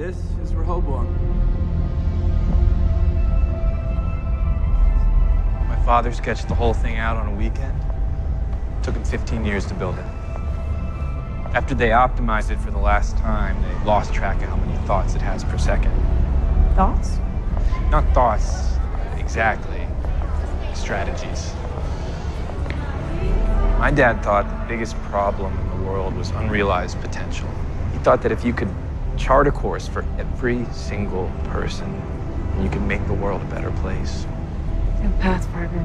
This is Rehoboam. My father sketched the whole thing out on a weekend. It took him 15 years to build it. After they optimized it for the last time, they lost track of how many thoughts it has per second. Thoughts? Not thoughts, exactly. Strategies. My dad thought the biggest problem in the world was unrealized potential. He thought that if you could chart a course for every single person, you could make the world a better place. Pathfinder.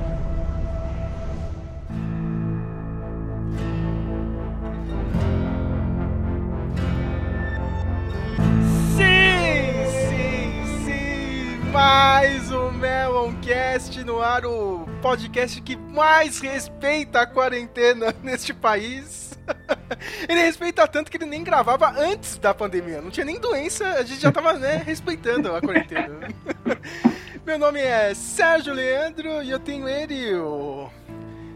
Sim, sim, sim! Mais um Meloncast no ar, o podcast que mais respeita a quarentena neste país. Ele respeita tanto que ele nem gravava antes da pandemia. Não tinha nem doença, a gente já tava né, respeitando a quarentena. Meu nome é Sérgio Leandro e eu tenho ele, o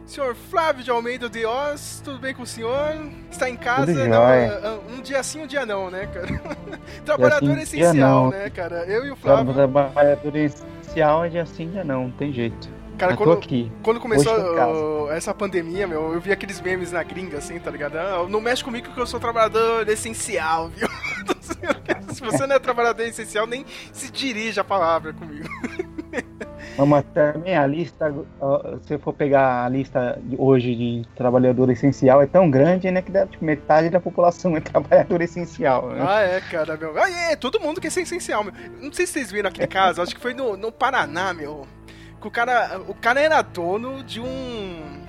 senhor Flávio de Almeida de Oz. Tudo bem com o senhor? Está em casa? Tudo Não, jóia. ah, um dia sim, um dia não, né, cara? Trabalhador dia essencial, né, cara? Eu e o Flávio. Trabalhador essencial é de assim já não, não tem jeito. Cara, eu quando, aqui. quando começou uh, essa pandemia, meu, eu vi aqueles memes na gringa, assim, tá ligado? Ah, não mexe comigo que eu sou trabalhador essencial, viu? Se você não é trabalhador essencial, nem se dirige a palavra comigo. Mas também a lista, se eu for pegar a lista de hoje de trabalhador essencial, é tão grande, né, que dá, tipo, metade da população é trabalhador essencial. Né? Ah, é, cara, meu. Ah, é, todo mundo quer ser essencial, meu. Não sei se vocês viram aquele caso, acho que foi no, no Paraná, meu. Que o cara, o cara era dono de um.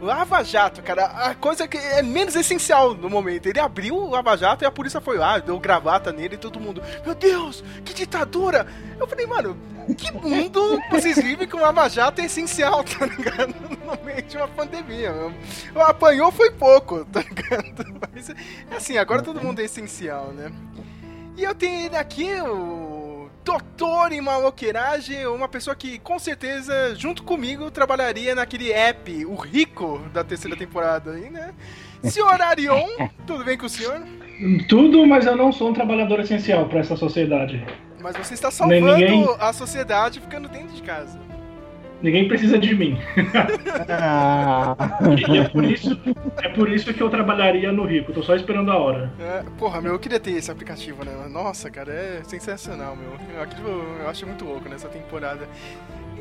Lava Jato, cara, a coisa que é menos essencial no momento. Ele abriu o Lava Jato e a polícia foi lá, deu gravata nele e todo mundo. Meu Deus, que ditadura! Eu falei, mano, que mundo vocês vivem com Lava Jato é essencial, tá ligado? No meio de uma pandemia, meu. O apanhou foi pouco, tá ligado? Mas, assim, agora todo mundo é essencial, né? E eu tenho ele aqui, o doutor em maloqueiragem, uma pessoa que com certeza, junto comigo, trabalharia naquele app, o Rico, da terceira temporada aí, né? Senhor Arion, tudo bem com o senhor? Tudo, mas eu não sou um trabalhador essencial para essa sociedade. Mas você está salvando ninguém- a sociedade ficando dentro de casa. Ninguém precisa de mim. Ah, E é por isso, é por isso que eu trabalharia no Rico. Tô só esperando a hora. É, porra, meu, eu queria ter esse aplicativo, né? Nossa, cara, é sensacional, meu. Aquilo eu acho muito louco nessa temporada.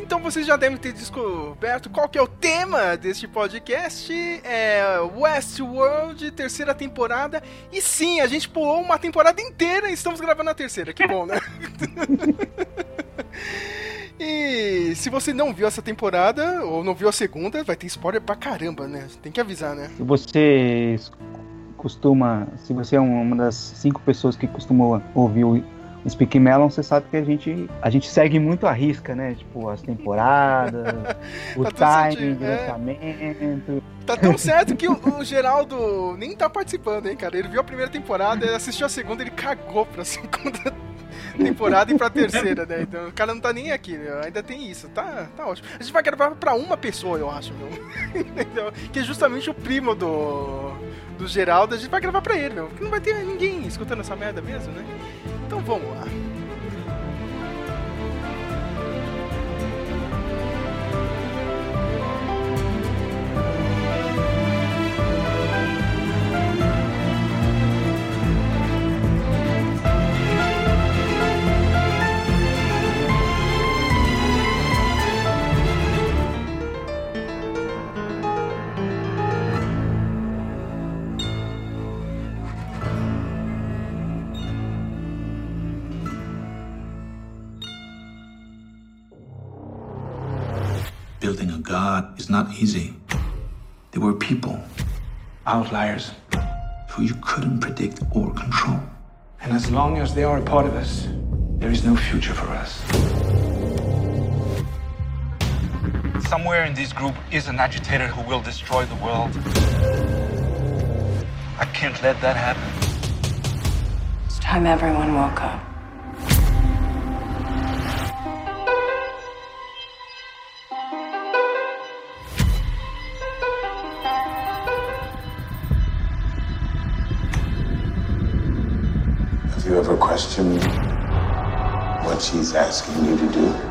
Então vocês já devem ter descoberto qual que é o tema deste podcast. É Westworld, terceira temporada. E sim, a gente pulou uma temporada inteira e estamos gravando a terceira. Que bom, né? E se você não viu essa temporada, ou não viu a segunda, vai ter spoiler pra caramba, né? Tem que avisar, né? se você costuma, se você é uma das cinco pessoas que costumam ouvir o Speak Melon, você sabe que a gente, a gente segue muito a risca, né? Tipo, as temporadas, o Tá timing do é. lançamento. Tá tão certo que o, o Geraldo nem tá participando, hein, cara? Ele viu a primeira temporada, assistiu a segunda, ele cagou pra segunda temporada e pra terceira, né? Então o cara não tá nem aqui, né? ainda tem isso, tá, tá ótimo. A gente vai gravar pra uma pessoa, eu acho, meu. Entendeu? que é justamente o primo do, do Geraldo, a gente vai gravar pra ele, meu. Porque não vai ter ninguém escutando essa merda mesmo, né? Então vamos lá. God is not easy. There were people, outliers, who you couldn't predict or control. And as long as they are a part of us, there is no future for us. Somewhere in this group is an agitator who will destroy the world. I can't let that happen. It's time everyone woke up. Asking you to do?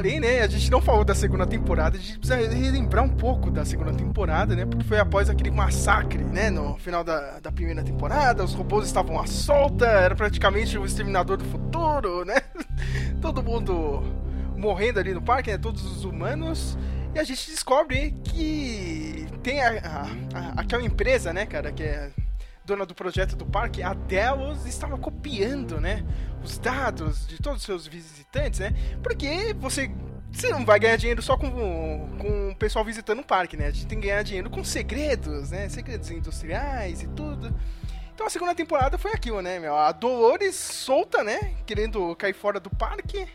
Falei, né? A gente não falou da segunda temporada, a gente precisa relembrar um pouco da segunda temporada, né? Porque foi após aquele massacre, né? No final da, da primeira temporada, os robôs estavam à solta, era praticamente o exterminador do futuro, né? Todo mundo morrendo ali no parque, né? Todos os humanos. E a gente descobre que tem a, a- a- aquela empresa, né, cara, que é dona do projeto do parque, a Delos estava copiando, né, os dados de todos os seus visitantes, né? Porque você você não vai ganhar dinheiro só com, com o pessoal visitando o parque, né? A gente tem que ganhar dinheiro com segredos, né? Segredos industriais e tudo. Então a segunda temporada foi aquilo, né, meu? A Dolores solta, né? Querendo cair fora do parque.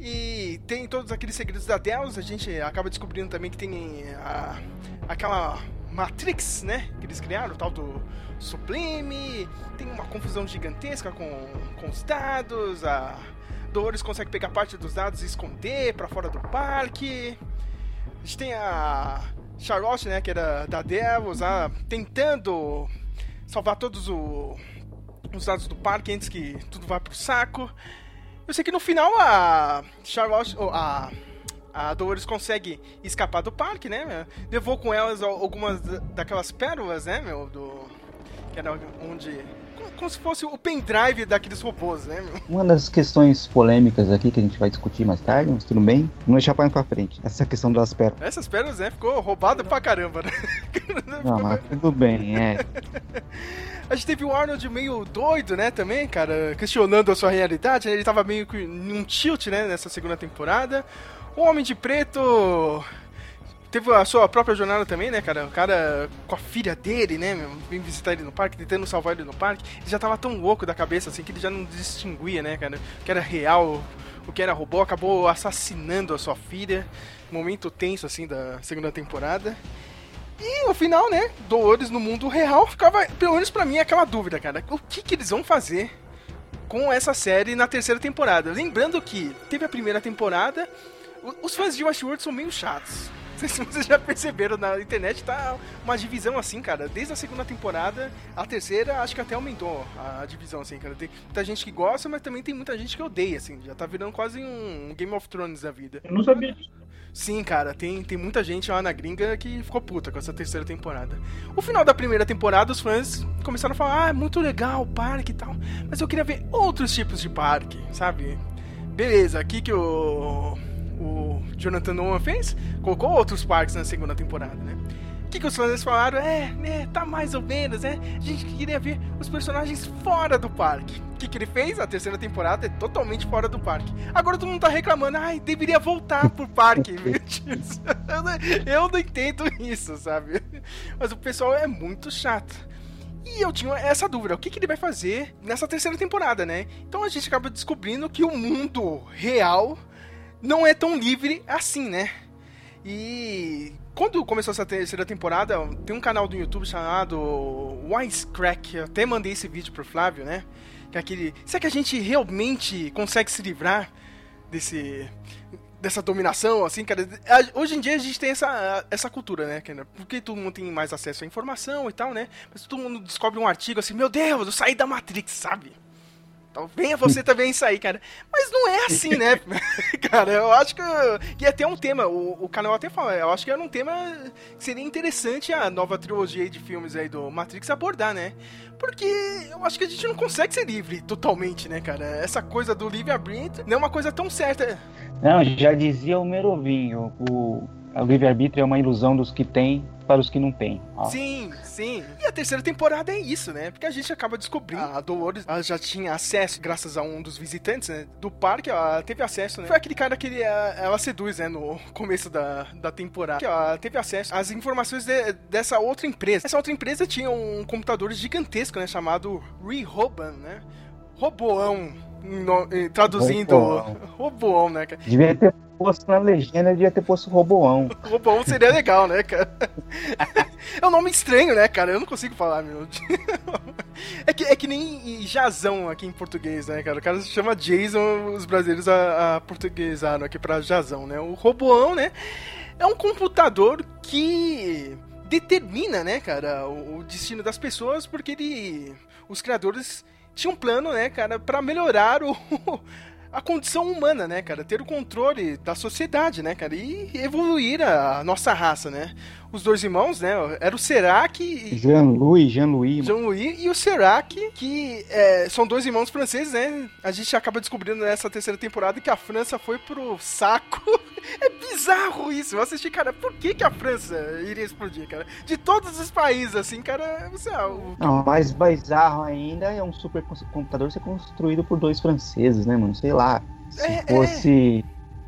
E tem todos aqueles segredos da Deus. A gente acaba descobrindo também que tem a, aquela Matrix, né? Que eles criaram, o tal do Sublime. Tem uma confusão gigantesca com, com os dados. A Dolores consegue pegar parte dos dados e esconder pra fora do parque. A gente tem a Charlotte, né? Que era da Devils, a, tentando salvar todos o- os dados do parque antes que tudo vá pro saco. Eu sei que no final a Charlotte, ou a a Dolores consegue escapar do parque, né? meu? Levou com elas al- algumas da- daquelas pérolas, né, meu, do que era onde como, se fosse o pendrive daqueles robôs, né, meu? Uma das questões polêmicas aqui que a gente vai discutir mais tarde, mas tudo bem, não deixar para pra frente. Essa questão das pérolas. Essas pérolas, né, ficou roubada pra caramba, né? Não, mas tudo bem, é. A gente teve o Arnold meio doido, né, também, cara, questionando a sua realidade, né? Ele tava meio que num tilt, né, nessa segunda temporada. O Homem de Preto teve a sua própria jornada também, né, cara? O cara com a filha dele, né, meu, vem visitar ele no parque, tentando salvar ele no parque. Ele já tava tão louco da cabeça, assim, que ele já não distinguia, né, cara? O que era real, o que era robô, acabou assassinando a sua filha. Momento tenso, assim, da segunda temporada. E no final, né, Dolores no mundo real, ficava, pelo menos pra mim, aquela dúvida, cara. O que, que eles vão fazer com essa série na terceira temporada? Lembrando que teve a primeira temporada, os fãs de Westworld são meio chatos. Não sei se vocês já perceberam, na internet tá uma divisão assim, cara. Desde a segunda temporada, a terceira, acho que até aumentou a divisão, assim, cara. Tem muita gente que gosta, mas também tem muita gente que odeia, assim. Já tá virando quase um Game of Thrones da vida. Eu não sabia disso. Sim, cara, tem, tem muita gente lá na gringa que ficou puta com essa terceira temporada. O final da primeira temporada, os fãs começaram a falar: ah, é muito legal o parque e tal, mas eu queria ver outros tipos de parque, sabe? Beleza, aqui que o, o Jonathan Nolan fez, colocou outros parques na segunda temporada, né? O que, que os fãs falaram? É, né, tá mais ou menos, né? A gente queria ver os personagens fora do parque. O que, que ele fez? A terceira temporada é totalmente fora do parque. Agora todo mundo tá reclamando, ai, deveria voltar pro parque. meu Deus. eu, não, eu não entendo isso, sabe? Mas o pessoal é muito chato. E eu tinha essa dúvida, o que, que ele vai fazer nessa terceira temporada, né? Então a gente acaba descobrindo que o mundo real não é tão livre assim, né? E quando começou essa terceira temporada, tem um canal do YouTube chamado Wisecrack. Eu até mandei esse vídeo pro Flávio, né? Que é aquele. Será que a gente realmente consegue se livrar desse. Dessa dominação, assim, cara. Hoje em dia a gente tem essa, essa cultura, né? Porque todo mundo tem mais acesso à informação e tal, né? Mas todo mundo descobre um artigo assim, meu Deus, eu saí da Matrix, sabe? Então venha você também sair, cara. Mas não é assim, né? cara, eu acho que. E até um tema, o, o canal até fala, eu acho que era um tema que seria interessante a nova trilogia de filmes aí do Matrix abordar, né? Porque eu acho que a gente não consegue ser livre totalmente, né, cara? Essa coisa do livre-arbítrio não é uma coisa tão certa. Não, já dizia o Merovinho, o, o livre-arbítrio é uma ilusão dos que têm para os que não têm. Ó. Sim, sim. E a terceira temporada é isso, né? Porque a gente acaba descobrindo. A Dolores ela já tinha acesso, graças a um dos visitantes, né? Do parque, ela teve acesso, né? Foi aquele cara que eh, ela seduz, né? No começo da, da temporada. Que ela teve acesso às informações de- dessa outra empresa. Essa outra empresa tinha um computador gigantesco, né? Chamado Rehoban, né? Roboão. No- traduzindo Roboão. Roboão, né, cara? Devia ter posto na legenda, devia ter posto Roboão. Roboão seria legal, né, cara? É um nome estranho, né, cara? Eu não consigo falar, meu. É que, é que nem Jazão aqui em português, né, cara? O cara se chama Jason, os brasileiros a, a portuguesaram aqui pra Jazão, né? O Roboão, né, é um computador que determina, né, cara, o, o destino das pessoas, porque ele. Os criadores tinham um plano, né, cara, pra melhorar o. A condição humana, né, cara? Ter o controle da sociedade, né, cara? E evoluir a nossa raça, né? Os dois irmãos, né? Era o Serac e Jean-Louis, Jean-Louis. Jean-Louis e o Serac, que é, são dois irmãos franceses, né? A gente acaba descobrindo nessa terceira temporada que a França foi pro saco. É bizarro isso. Eu assisti, cara, por que, que a França iria explodir, cara? De todos os países, assim, cara, você, ah, o- Não, mais bizarro ainda é um supercomputador ser construído por dois franceses, né, mano? Sei lá. Se É, fosse.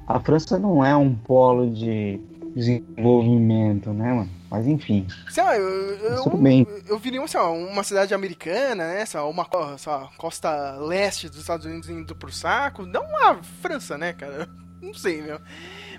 A França não é um polo de desenvolvimento, né, mano? Mas enfim. sei lá, eu, eu, tudo bem. eu vi sei lá, uma cidade americana, né? Sei lá, uma sei costa leste dos Estados Unidos indo pro saco. Não a França, né, cara? Não sei, meu.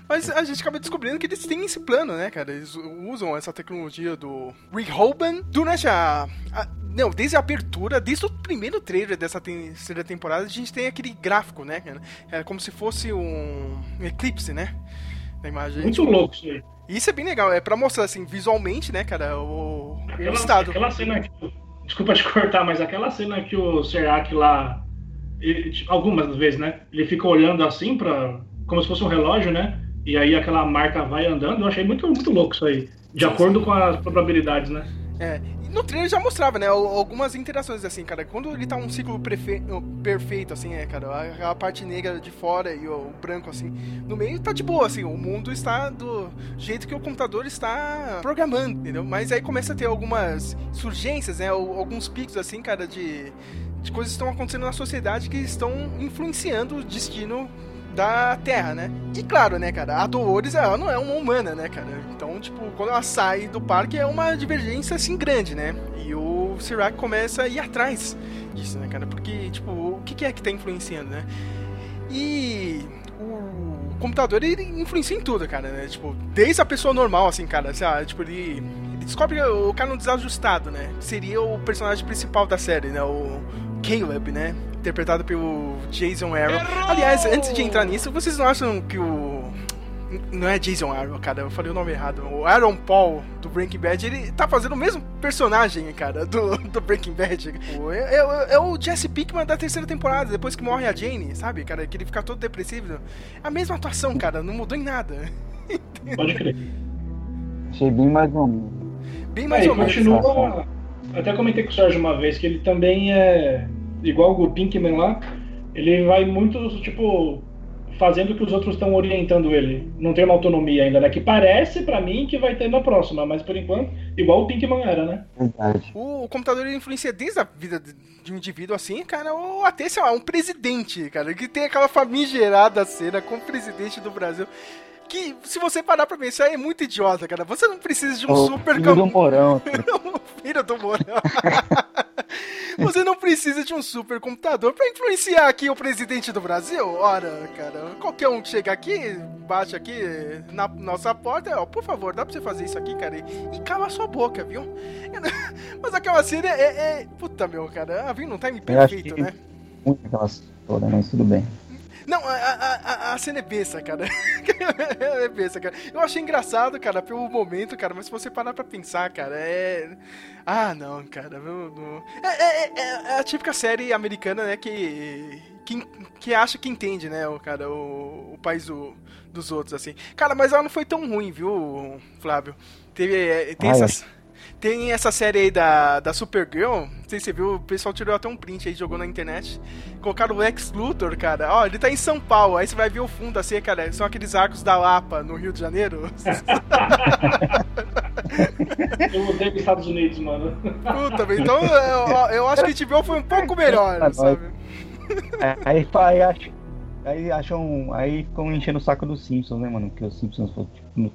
Mas a gente acaba descobrindo que eles têm esse plano, né, cara? Eles usam essa tecnologia do Rick Hoban durante a, a- Não, desde a abertura, desde o primeiro trailer dessa terceira temporada, a gente tem aquele gráfico, né, cara? É como se fosse um eclipse, né? Da imagem. Muito louco isso aí. Isso é bem legal, é pra mostrar, assim, visualmente, né, cara, o, o Aquela, estado. aquela cena que. Desculpa te cortar, mas aquela cena que o Serac lá. ele- algumas vezes, né? Ele fica olhando assim para como se fosse um relógio, né? E aí aquela marca vai andando. Eu achei muito, muito louco isso aí. De acordo com as probabilidades, né? É, no trailer já mostrava, né, al- algumas interações assim, cara. Quando ele tá um ciclo prefe- perfeito, assim, é, cara, a, parte negra de fora e o, o branco, assim, no meio tá de boa, assim, o mundo está do jeito que o computador está programando, entendeu? Mas aí começa a ter algumas surgências, né, al- alguns picos, assim, cara, de, de coisas que estão acontecendo na sociedade que estão influenciando o destino da Terra, né? E claro, né, cara, a Dolores, ela não é uma humana, né, cara? Então, tipo, quando ela sai do parque é uma divergência, assim, grande, né? E o Sirac começa a ir atrás disso, né, cara? Porque, tipo, o que é que tá influenciando, né? E o computador, ele influencia em tudo, cara, né? Tipo, desde a pessoa normal, assim, cara, sei lá, tipo, ele, descobre o cara no desajustado, né? Seria o personagem principal da série, né? O Caleb, né? Interpretado pelo Jason Aaron. Aliás, antes de entrar nisso, vocês não acham que o. Não é Jason Aaron, cara, eu falei o nome errado. O Aaron Paul do Breaking Bad, ele tá fazendo o mesmo personagem, cara, do, do Breaking Bad. É, é- é o Jesse Pinkman da terceira temporada, depois que morre a Jane, sabe, cara? Que ele fica todo depressivo. A mesma atuação, cara, não mudou em nada. Pode crer. Achei bem mais ou menos. Bem mais Aí, ou menos. continua. Até comentei com o Sérgio uma vez que ele também é igual o Pinkman lá. Ele vai muito, tipo, fazendo o que os outros estão orientando ele. Não tem uma autonomia ainda, né? Que parece pra mim que vai ter na próxima, mas por enquanto, igual o Pinkman era, né? Verdade. O, o computador ele influencia desde a vida de, um indivíduo assim, cara, ou até, sei lá, um presidente, cara, que tem aquela famigerada cena com o presidente do Brasil. Que, se você parar pra pensar, é muito idiota, cara. Você não precisa de um O super filho do Morão. filho do Mourão. Você não precisa de um supercomputador pra influenciar aqui o presidente do Brasil? Ora, cara, qualquer um que chega aqui, bate aqui na nossa porta, ó, por favor, dá pra você fazer isso aqui, cara? E, e cala a sua boca, viu? Mas aquela cena é. é- Puta, meu, cara, ah, viu num time perfeito, né? Muito aquela toda, mas tudo bem. Não, a, a, a- cena é besta, cara. é besta, cara. Eu achei engraçado, cara, pelo momento, cara, mas se você parar pra pensar, cara, é. Ah, não, cara. não- não- É, é- é- é a típica série americana, né, que. Que, que acha que entende, né, o cara, o, o país do- dos outros, assim. Cara, mas ela não foi tão ruim, viu, Flávio? Teve. é, Tem é? essas. Tem essa série aí da, da Supergirl, não sei se você viu, o pessoal tirou até um print aí, jogou na internet. Colocaram o Lex Luthor, cara. Ó, ele tá em São Paulo, aí você vai ver o fundo assim, cara. São aqueles arcos da Lapa, no Rio de Janeiro. Eu odeio os Estados Unidos, mano. Puta. Então eu, eu acho que HBO foi um pouco melhor, sabe? É, Aí, aí, acho, aí acham. Aí ficam enchendo o saco dos Simpsons, né, mano? Que os Simpsons tipo, no-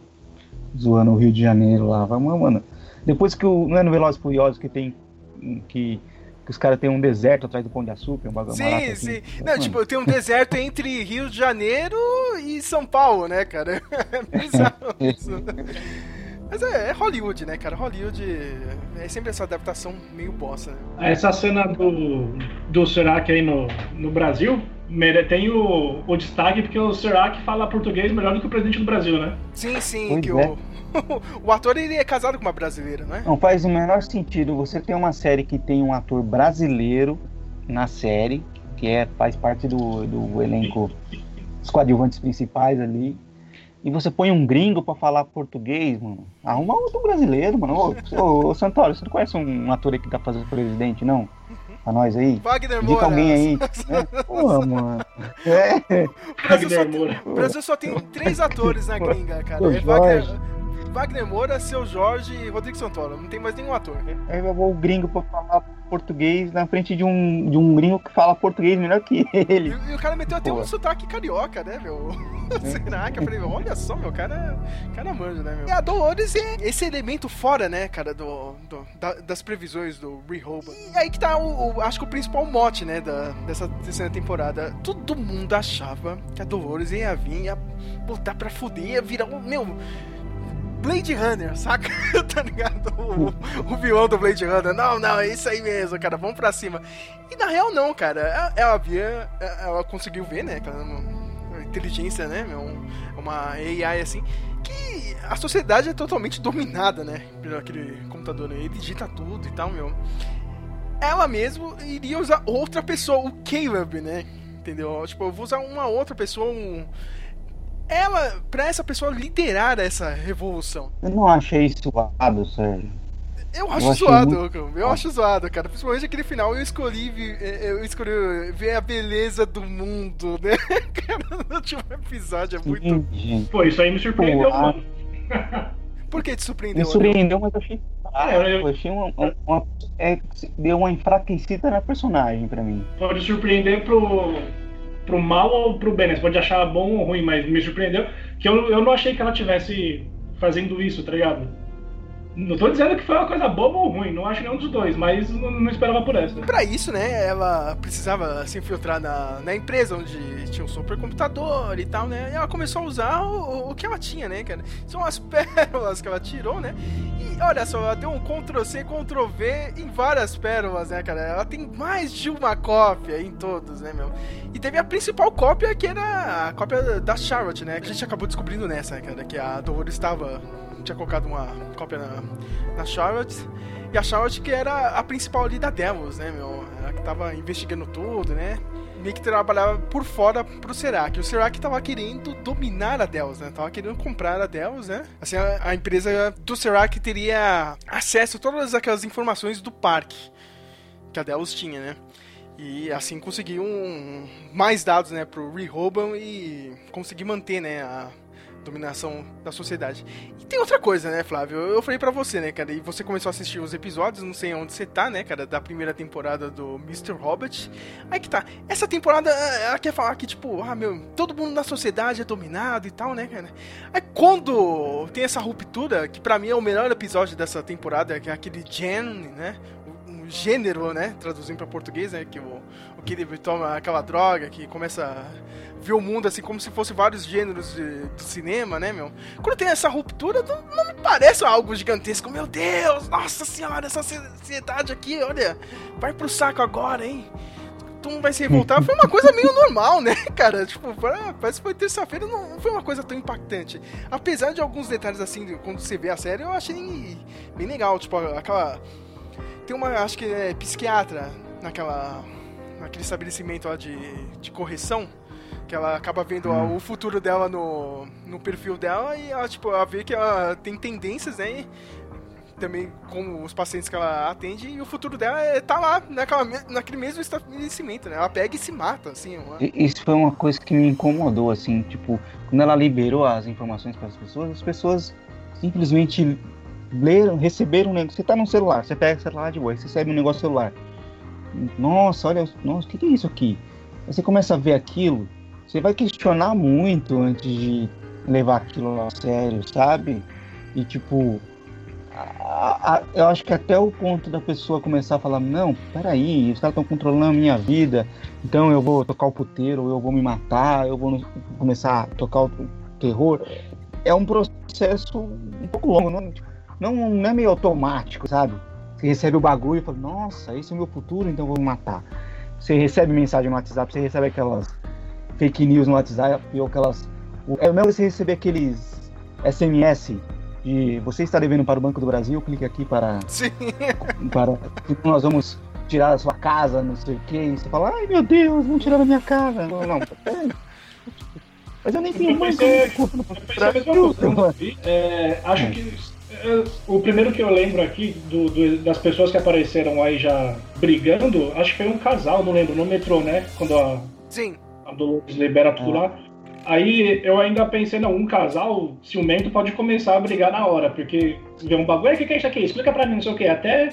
zoando o Rio de Janeiro lá. Vamos, mano. Depois que o. Não é no Velozes e Furiosos que tem. Que que os caras têm um deserto atrás do Pão de Açúcar, um bagulho Sim, barato, sim. assim. Não, Mano, tipo, tem um deserto entre Rio de Janeiro e São Paulo, né, cara? É bizarro isso. Mas é, é Hollywood, né, cara? Hollywood é sempre essa adaptação meio bosta, né? Essa cena do, do Serac aí no, no Brasil tem o, o destaque porque o Serac fala português melhor do que o presidente do Brasil, né? Sim, sim, Pois que é. o, o ator ele é casado com uma brasileira, né? Não faz o menor sentido você ter uma série que tem um ator brasileiro na série, que é, faz parte do, do elenco dos coadjuvantes principais ali, e você põe um gringo pra falar português, mano. Arruma outro brasileiro, mano. Ô, ô, ô, Santoro, você não conhece um ator aí que tá fazendo presidente, não? Pra nós aí? Wagner Indica Moura. alguém aí. né? Pô, mano. É. O Brasil, só Wagner tem, Moura. o Brasil só tem três atores na gringa, cara. É Wagner. Wagner Moura, Seu Jorge e Rodrigo Santoro. Não tem mais nenhum ator. Aí eu vou o gringo pra falar português na frente de um, de um gringo que fala português melhor que E, ele. e o cara meteu até Pô. um sotaque carioca, né, meu? Será que eu falei, olha só, meu, cara, cara manja, né, meu? E a Dolores é esse elemento fora, né, cara, do, do- da- das previsões do Rehoboam. E aí que tá, o, o- acho que o principal mote, né, da, dessa terceira temporada. Todo mundo achava que a Dolores ia vir, ia botar pra fuder, ia virar um, meu... Blade Runner, saca? tá ligado? O, o vilão do Blade Runner. Não, não, é isso aí mesmo, cara. Vamos pra cima. E na real, não, cara. Ela, ela via. Ela conseguiu ver, né? Aquela inteligência, né? Uma AI assim. Que a sociedade é totalmente dominada, né? Pelo aquele computador, né? Ele digita tudo e tal, meu. Ela mesmo iria usar outra pessoa, o Caleb, né? Entendeu? Tipo, eu vou usar uma outra pessoa, um. Ela, pra essa pessoa liderar essa revolução. Eu não achei suado, Sérgio. Eu acho achei zoado, muito- eu acho zoado, cara. Principalmente aquele final, eu escolhi, vi- eu escolhi ver a beleza do mundo, né? Cara, no último episódio é muito. Sim, gente. Pô, isso aí me surpreendeu, Pô, a- mano. Por que te Me surpreendeu? Anel? surpreendeu, mas eu achei. Eu- eu achei uma, uma- uma- é, deu uma enfraquecida na personagem pra mim. Pode surpreender pro, pro mal ou pro bem, né? Você pode achar bom ou ruim, mas me surpreendeu que eu, eu não achei que ela tivesse fazendo isso, tá ligado? Não tô dizendo que foi uma coisa boa ou ruim, não acho nenhum dos dois, mas não, não esperava por essa. Pra isso, né, ela precisava se infiltrar na, na empresa onde tinha um supercomputador e tal, né? E ela começou a usar o, o que ela tinha, né, cara? São as pérolas que ela tirou, né? E olha só, ela deu um Ctrl-C, Ctrl-V em várias pérolas, né, cara? Ela tem mais de uma cópia em todos, né, meu? E teve a principal cópia, que era a cópia da Charlotte, né? Que a gente acabou descobrindo nessa, cara? Que a Dolores estava... Tinha colocado uma cópia na, na Charlotte. E a Charlotte que era a principal ali da Devils, né, meu? Ela que tava investigando tudo, né? Meio que trabalhava por fora pro Serac. O Serac tava querendo dominar a Devils, né? Tava querendo comprar a Devils, né? Assim, a, a empresa do Serac teria acesso a todas aquelas informações do parque que a Devils tinha, né? E assim conseguir um, mais dados, né, pro Rehoboam e conseguir manter, né, a dominação da sociedade. E tem outra coisa, né, Flávio? Eu falei pra você, né, cara, e você começou a assistir os episódios, não sei onde você tá, né, cara, da primeira temporada do Mr. Hobbit. Aí que tá. Essa temporada, ela quer falar que, tipo, ah, meu, todo mundo na sociedade é dominado e tal, né, cara? Aí quando tem essa ruptura, que pra mim é o melhor episódio dessa temporada, que é aquele Gen, né? O- gênero, né? Traduzindo pra português, né? Que o, que ele toma aquela droga, que começa a ver o mundo assim como se fosse vários gêneros de, de cinema, né, meu? Quando tem essa ruptura, não, não me parece algo gigantesco. Meu Deus, nossa senhora, essa sociedade aqui, olha, vai pro saco agora, hein? Todo mundo vai se revoltar. Foi uma coisa meio normal, né, cara? Tipo, parece que foi terça-feira, não foi uma coisa tão impactante. Apesar de alguns detalhes assim, quando você vê a série, eu achei bem legal. Tipo, aquela. Tem uma, acho que é psiquiatra naquela. Naquele estabelecimento lá de, de correção. Que ela acaba vendo ó, o futuro dela no, no perfil dela e ela, tipo, ela vê que ela tem tendências, né? E também com os pacientes que ela atende e o futuro dela é tá lá, naquela, naquele mesmo estabelecimento, né? Ela pega e se mata, assim. Uma... Isso foi uma coisa que me incomodou, assim, tipo, quando ela liberou as informações para as pessoas, as pessoas simplesmente leram, receberam um negócio. Você tá no celular, você pega o celular de boa, você recebe um negócio celular. Nossa, olha, nossa, o que, que é isso aqui? Você começa a ver aquilo, você vai questionar muito antes de levar aquilo a sério, sabe? E tipo, a- a- eu acho que até o ponto da pessoa começar a falar, não, peraí, os caras estão controlando a minha vida, então eu vou tocar o puteiro, eu vou me matar, eu vou começar a tocar o terror. É um processo um pouco longo, não, não, não é meio automático, sabe? Você recebe o bagulho e fala, nossa, esse é o meu futuro, então vou me matar. Você recebe mensagem no WhatsApp, você recebe aquelas fake news no WhatsApp, ou aquelas. É mesmo você receber aqueles SMS de você está devendo para o Banco do Brasil, clique aqui para. Sim. para então nós vamos tirar a sua casa, não sei o que. E você fala, ai meu Deus, vão tirar a minha casa. Não, não, peraí. Mas eu nem tenho Eu eu Eu quando eu vi. É, acho que é, o primeiro que eu lembro aqui do- do- das pessoas que apareceram aí já brigando, acho que foi um casal, não lembro, no metrô, né? Quando a, Sim. a Dolores libera tudo lá. Aí eu ainda pensei, não, um casal ciumento pode começar a brigar na hora, porque vê um bagulho, "Ei, o que que é isso aqui? Explica pra mim, não sei o que. Até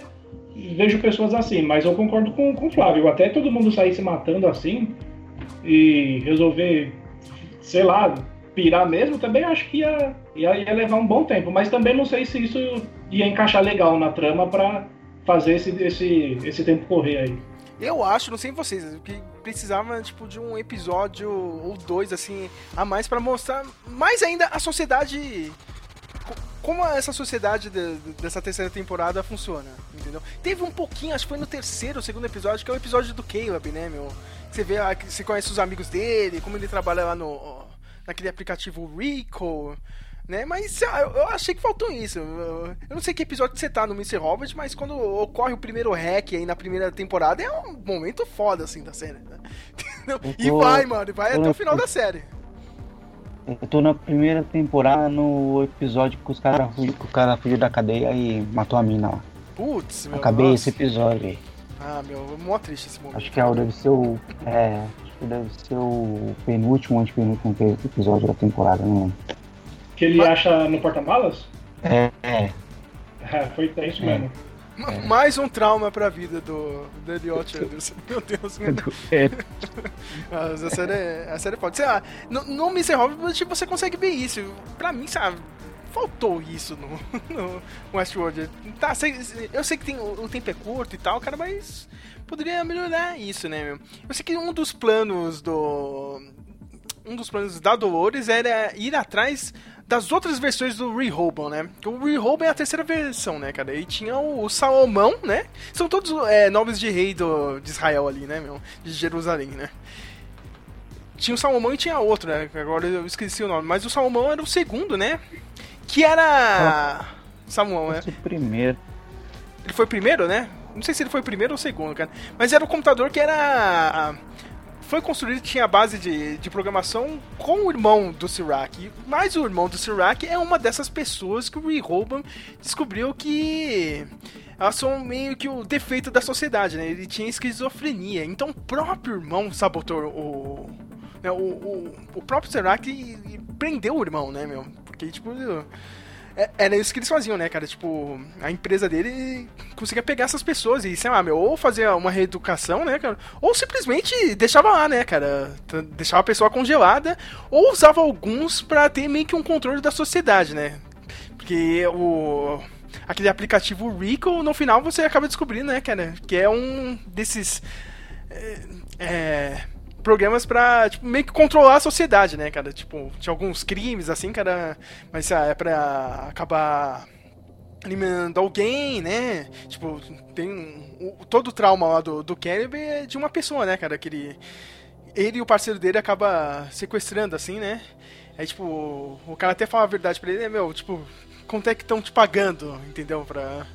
vejo pessoas assim, mas eu concordo com, com o Flávio. Até todo mundo sair se matando assim e resolver, sei lá, pirar mesmo, também acho que ia, ia, ia levar um bom tempo. Mas também não sei se isso ia encaixar legal na trama pra fazer esse, esse, esse tempo correr aí. Eu acho, não sei vocês, que precisava tipo de um episódio ou dois assim a mais pra mostrar mais ainda a sociedade co- como essa sociedade de- dessa terceira temporada funciona, entendeu? Teve um pouquinho, acho que foi no terceiro ou segundo episódio, que é o episódio do Caleb, né, meu? Você vê, ah, você conhece os amigos dele, como ele trabalha lá no naquele aplicativo Rico, né? Mas eu, eu achei que faltou isso. Eu, eu não sei que episódio você tá no Mr. Robert, mas quando ocorre o primeiro hack aí na primeira temporada, é um momento foda, assim, da série. né? E vai, mano, vai até o final da série. Eu tô na primeira temporada no episódio que os cara, que o cara fugiu da cadeia e matou a mina lá. Putz, meu Acabei nossa. esse episódio aí. Ah, meu, mó triste esse momento. Acho que é, o- deve ser o. É, acho que deve ser o penúltimo, antepenúltimo episódio da temporada, não lembro. Que ele acha no porta-malas? É, é. É, foi é isso mesmo. Ma- Mais um trauma pra vida do, do Elliot Anderson. Meu Deus, meu é. Mas a série, é- a série pode. Sei lá, no, no Mr. Hobbit tipo, você consegue ver isso. Pra mim, sabe, faltou isso no, no Westworld. Tá, sei- eu sei que tem, o, o tempo é curto e tal, cara, mas poderia melhorar isso, né, meu? Eu sei que um dos planos do. Um dos planos da Dolores era ir atrás das outras versões do Rehoboam, né? O Rehoboam é a terceira versão, né, cara? E tinha o, Salomão, né? São todos é, nomes de rei do, de Israel ali, né, meu? De Jerusalém, né? Tinha o Salomão e tinha outro, né? Agora eu esqueci o nome. Mas o Salomão era o segundo, né? Que era. Salomão, né? Primeiro. Ele foi o primeiro, né? Não sei se ele foi o primeiro ou o segundo, cara. Mas era o computador que era. Foi construído, tinha base de, de programação com o irmão do Sirac. Mas o irmão do Sirac é uma dessas pessoas que o Rehoboam descobriu que elas são meio que o defeito da sociedade, né? Ele tinha esquizofrenia. Então o próprio irmão sabotou o. né, o, o, o próprio Sirac prendeu o irmão, né, meu? Porque, tipo. É- Era isso que eles faziam, né, cara? Tipo, a empresa dele conseguia pegar essas pessoas e, sei lá, meu, ou fazer uma reeducação, né, cara? Ou simplesmente deixava lá, né, cara? Deixava a pessoa congelada, ou usava alguns pra ter meio que um controle da sociedade, né? Porque o. Aquele aplicativo Rico, no final você acaba descobrindo, né, cara? Que é um desses. é, é, programas pra, tipo, meio que controlar a sociedade, né, cara? Tipo, tinha alguns crimes, assim, cara, mas ah, é pra acabar eliminando alguém, né? Tipo, tem um, o- todo o trauma lá do, do Caleb é de uma pessoa, né, cara? Que ele, ele e o parceiro dele acaba sequestrando, assim, né? Aí, tipo, o cara até fala a verdade pra ele, né, meu, tipo, quanto é que estão te pagando, entendeu? Pra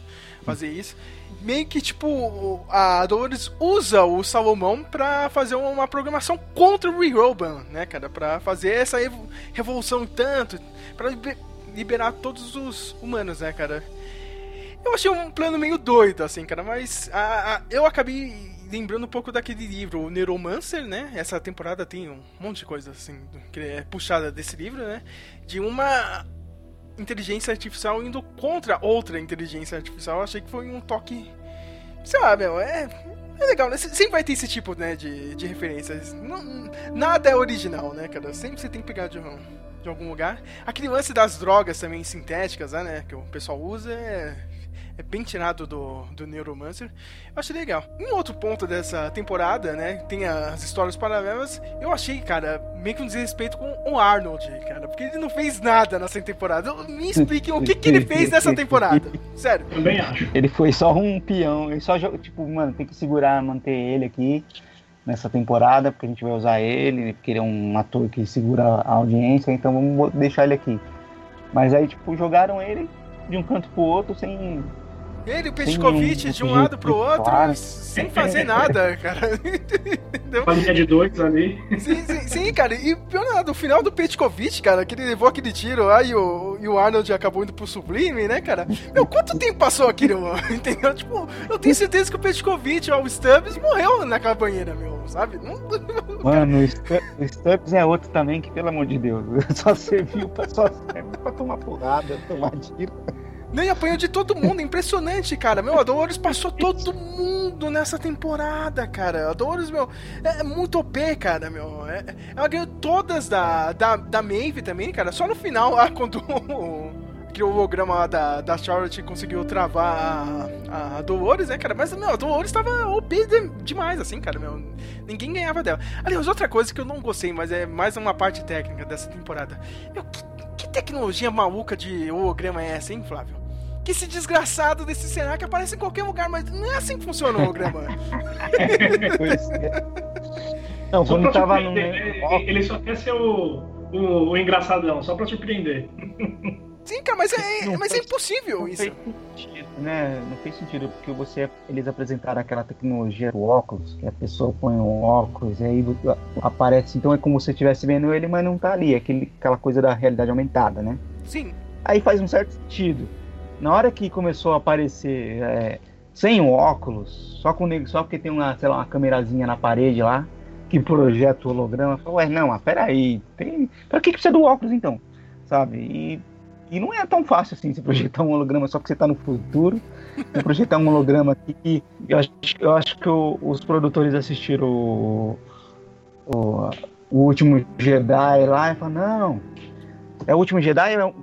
fazer isso. Meio que, tipo, a Dolores usa o Salomão pra fazer uma programação contra o Rehoboam, né, cara? Pra fazer essa evo- revolução tanto, liber- liberar todos os humanos, né, cara? Eu achei um plano meio doido, assim, cara, mas a- a- eu acabei lembrando um pouco daquele livro, o Neuromancer, né? Essa temporada tem um monte de coisa, assim, que é puxada desse livro, né? De uma inteligência artificial indo contra outra inteligência artificial. Achei que foi um toque. Sei lá, meu, é. É legal, né? Se- Sempre vai ter esse tipo, né, de, de referências. Não- nada é original, né, cara? Sempre você tem que pegar de de algum lugar. Aquele lance das drogas também sintéticas, né? Que o pessoal usa é, é bem tirado do, do Neuromancer. Eu achei legal. Um outro ponto dessa temporada, né? Tem as histórias paralelas. Eu achei, cara, meio que um desrespeito com o Arnold, cara. Porque ele não fez nada nessa temporada. Me expliquem o que, que ele fez nessa temporada. Sério. Também acho. Ele foi só um peão. Ele só jogou, tipo, mano, tem que segurar, manter ele aqui nessa temporada, porque a gente vai usar ele, porque ele é um ator que segura a audiência, então vamos deixar ele aqui. Mas aí, tipo, jogaram ele de um canto pro outro sem. Ele, o Petkovic, de um lado pro outro, claro. sem fazer nada, cara. Entendeu? Família de dois ali. Sim, sim, sim, cara. E pior nada, o final do Petkovic, cara, que ele levou aquele tiro lá e o, e o Arnold acabou indo pro Sublime, né, cara? Meu, quanto tempo passou aquilo, entendeu? Tipo, eu tenho certeza que o Petkovic o Stubbs morreu naquela banheira, meu, sabe? Não... Mano, o Stu- o Stubbs é outro também que, pelo amor de Deus, só serviu pra, só serve pra tomar porrada, tomar tiro. Nem apanhou de todo mundo, impressionante, cara. Meu, a Dolores passou todo mundo nessa temporada, cara. A Dolores, meu, é, é muito OP, cara, meu. É- ela ganhou todas da, da, da Maeve também, cara. Só no final, lá, quando o- aquele holograma da, da Charlotte conseguiu travar a, a Dolores, né, cara? Mas, meu, a Dolores tava OP de- demais, assim, cara, meu. Ninguém ganhava dela. Aliás, outra coisa que eu não gostei, mas é mais uma parte técnica dessa temporada. Meu, que, que tecnologia maluca de holograma é essa, hein, Flávio? Que esse desgraçado desse Senac aparece em qualquer lugar, mas não é assim que funciona o holograma. Pois é. Não, Só quando tava no. ele, ele só quer ser o, o, o engraçadão, só pra surpreender. Sim, cara, mas é, Não mas é impossível Não isso. fez sentido, né? Não fez sentido, porque você, eles apresentaram aquela tecnologia do óculos, que a pessoa põe o óculos e aí aparece, então é como se você estivesse vendo ele, mas não tá ali, aquele, aquela coisa da realidade aumentada, né? Sim. Aí faz um certo sentido. Na hora que começou a aparecer é, sem o óculos, só com só porque tem uma, sei lá, uma câmerazinha na parede lá, que projeta o holograma, eu falo, ué, não, mas peraí, tem... pra que que precisa do óculos então? Sabe? E, e não é tão fácil assim você projetar um holograma só que você tá no futuro. Você projetar um holograma aqui eu acho, eu acho que o- os produtores assistiram o, o, o último Jedi lá e falaram, não, é o último Jedi é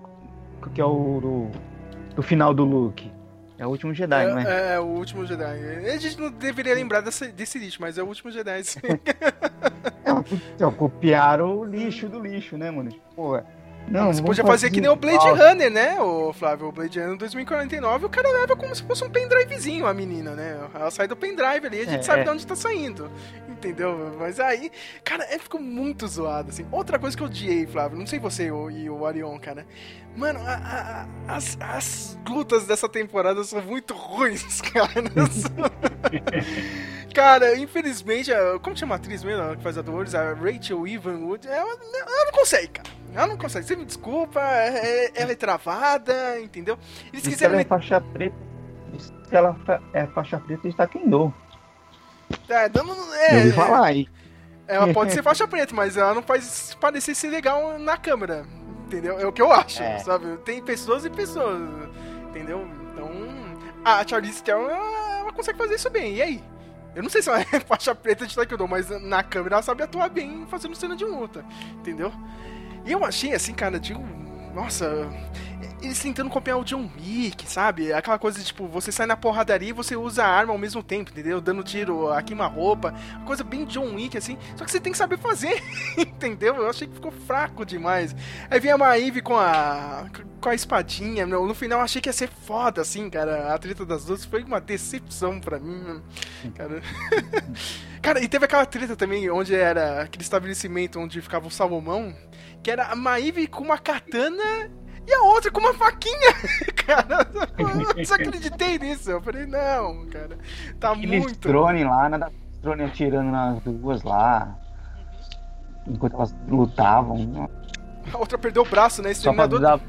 que é o do, do final do Luke? É o último Jedi, não é? É, é, o último Jedi. A gente não deveria lembrar dessa, desse lixo, mas é o último Jedi. sim. É, então, copiaram o lixo do lixo, né, mano? Pô, não, Você podia fazer que nem o Blade. Runner, né, o Flávio? O Blade Runner 2049, o cara leva como se fosse um pendrivezinho, a menina, né? Ela sai do pendrive ali, a gente É, sabe é. de onde tá saindo. Entendeu? Mas aí, cara, é, ficou muito zoado, assim. Outra coisa que eu odiei, Flávio, não sei você o- e o Arion, cara. Mano, a- a- as, as lutas dessa temporada são muito ruins, cara. Cara, infelizmente, a- como chama a atriz mesmo que faz a Dolores? A Rachel Evenwood, ela, ela não consegue, cara. Ela não consegue. Você me desculpa, é- é- ela é travada, entendeu? Eles que quiseram. ela é faixa preta. Ela é faixa preta de Taekwondo. É, não, não- Eu ouvi é, falar aí. ela pode ser faixa preta, mas ela não faz parecer ser legal na câmera. Entendeu? É o que eu acho, É. sabe? Tem pessoas e pessoas, entendeu? Então, a Charlize Theron, ela, ela consegue fazer isso bem. E aí? Eu não sei se ela é faixa preta de Taekwondo, mas na câmera ela sabe atuar bem fazendo cena de luta, entendeu? E eu achei assim, cara, um. Nossa, eles tentando copiar o John Wick, sabe? Aquela coisa de tipo, você sai na porradaria e você usa a arma ao mesmo tempo, entendeu? Dando tiro a queima-roupa. Coisa bem John Wick, assim. Só que você tem que saber fazer, entendeu? Eu achei que ficou fraco demais. Aí vem a Maeve com a. com a espadinha, meu. No final achei que ia ser foda, assim, cara. A treta das duas foi uma decepção pra mim, cara. cara, e teve aquela treta também, onde era aquele estabelecimento onde ficava o Salomão, que era a Maeve com uma katana e a outra com uma faquinha. cara, eu não desacreditei nisso. Eu falei, não, cara. Tá Aqueles muito. drone lá, nada drone atirando nas duas lá. Enquanto elas lutavam. A outra perdeu o braço, né? Exterminador, avisar.